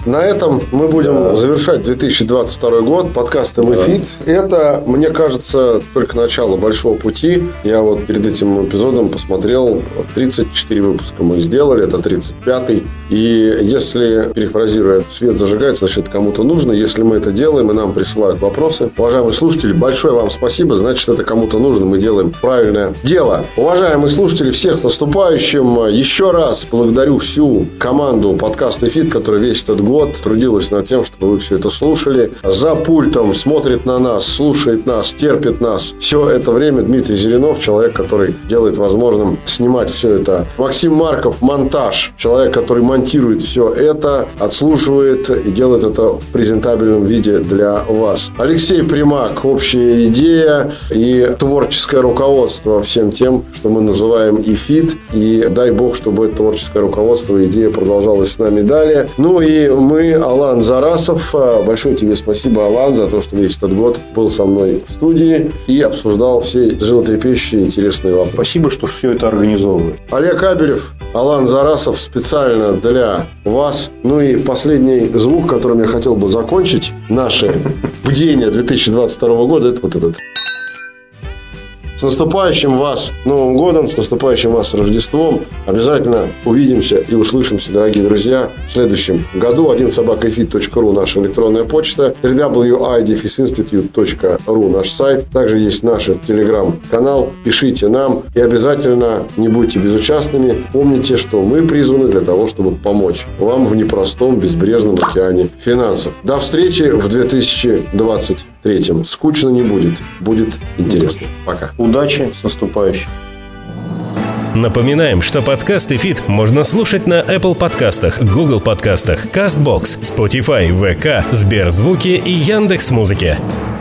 На этом мы будем да. завершать 2022 год. Подкаст МФИТ. Да. Это, мне кажется, только начало большого пути. Я вот перед этим эпизодом посмотрел 34 выпуска мы сделали. Это 35-й. И если, перефразируя, свет зажигается, значит, кому-то нужно. Если мы это делаем, и нам присылают вопросы. Уважаемые слушатели, большое вам спасибо. Значит, это кому-то нужно. Мы делаем правильное дело. Уважаемые слушатели, всех наступающим. Еще раз благодарю всю команду подкаста «Эфит», которая весь этот год год трудилась над тем, чтобы вы все это слушали. За пультом смотрит на нас, слушает нас, терпит нас. Все это время Дмитрий Зеленов, человек, который делает возможным снимать все это. Максим Марков, монтаж. Человек, который монтирует все это, отслушивает и делает это в презентабельном виде для вас. Алексей Примак, общая идея и творческое руководство всем тем, что мы называем ИФИТ. И дай бог, чтобы это творческое руководство и идея продолжалась с нами далее. Ну и мы, Алан Зарасов. Большое тебе спасибо, Алан, за то, что весь этот год был со мной в студии и обсуждал все животрепещущие интересные вопросы. Спасибо, что все это организовывали. Олег Абелев, Алан Зарасов специально для вас. Ну и последний звук, которым я хотел бы закончить наше бдение 2022 года, это вот этот. С наступающим вас Новым годом, с наступающим вас Рождеством. Обязательно увидимся и услышимся, дорогие друзья, в следующем году. 1 собакаэфит.ру наша электронная почта, www.idfisinstitute.ru наш сайт. Также есть наш телеграм-канал. Пишите нам и обязательно не будьте безучастными. Помните, что мы призваны для того, чтобы помочь вам в непростом безбрежном океане финансов. До встречи в 2020 третьем. Скучно не будет. Будет интересно. Пока. Удачи с наступающим. Напоминаем, что подкаст и фит можно слушать на Apple подкастах, Google подкастах, CastBox, Spotify, VK, Сберзвуки и Яндекс.Музыке. Музыке.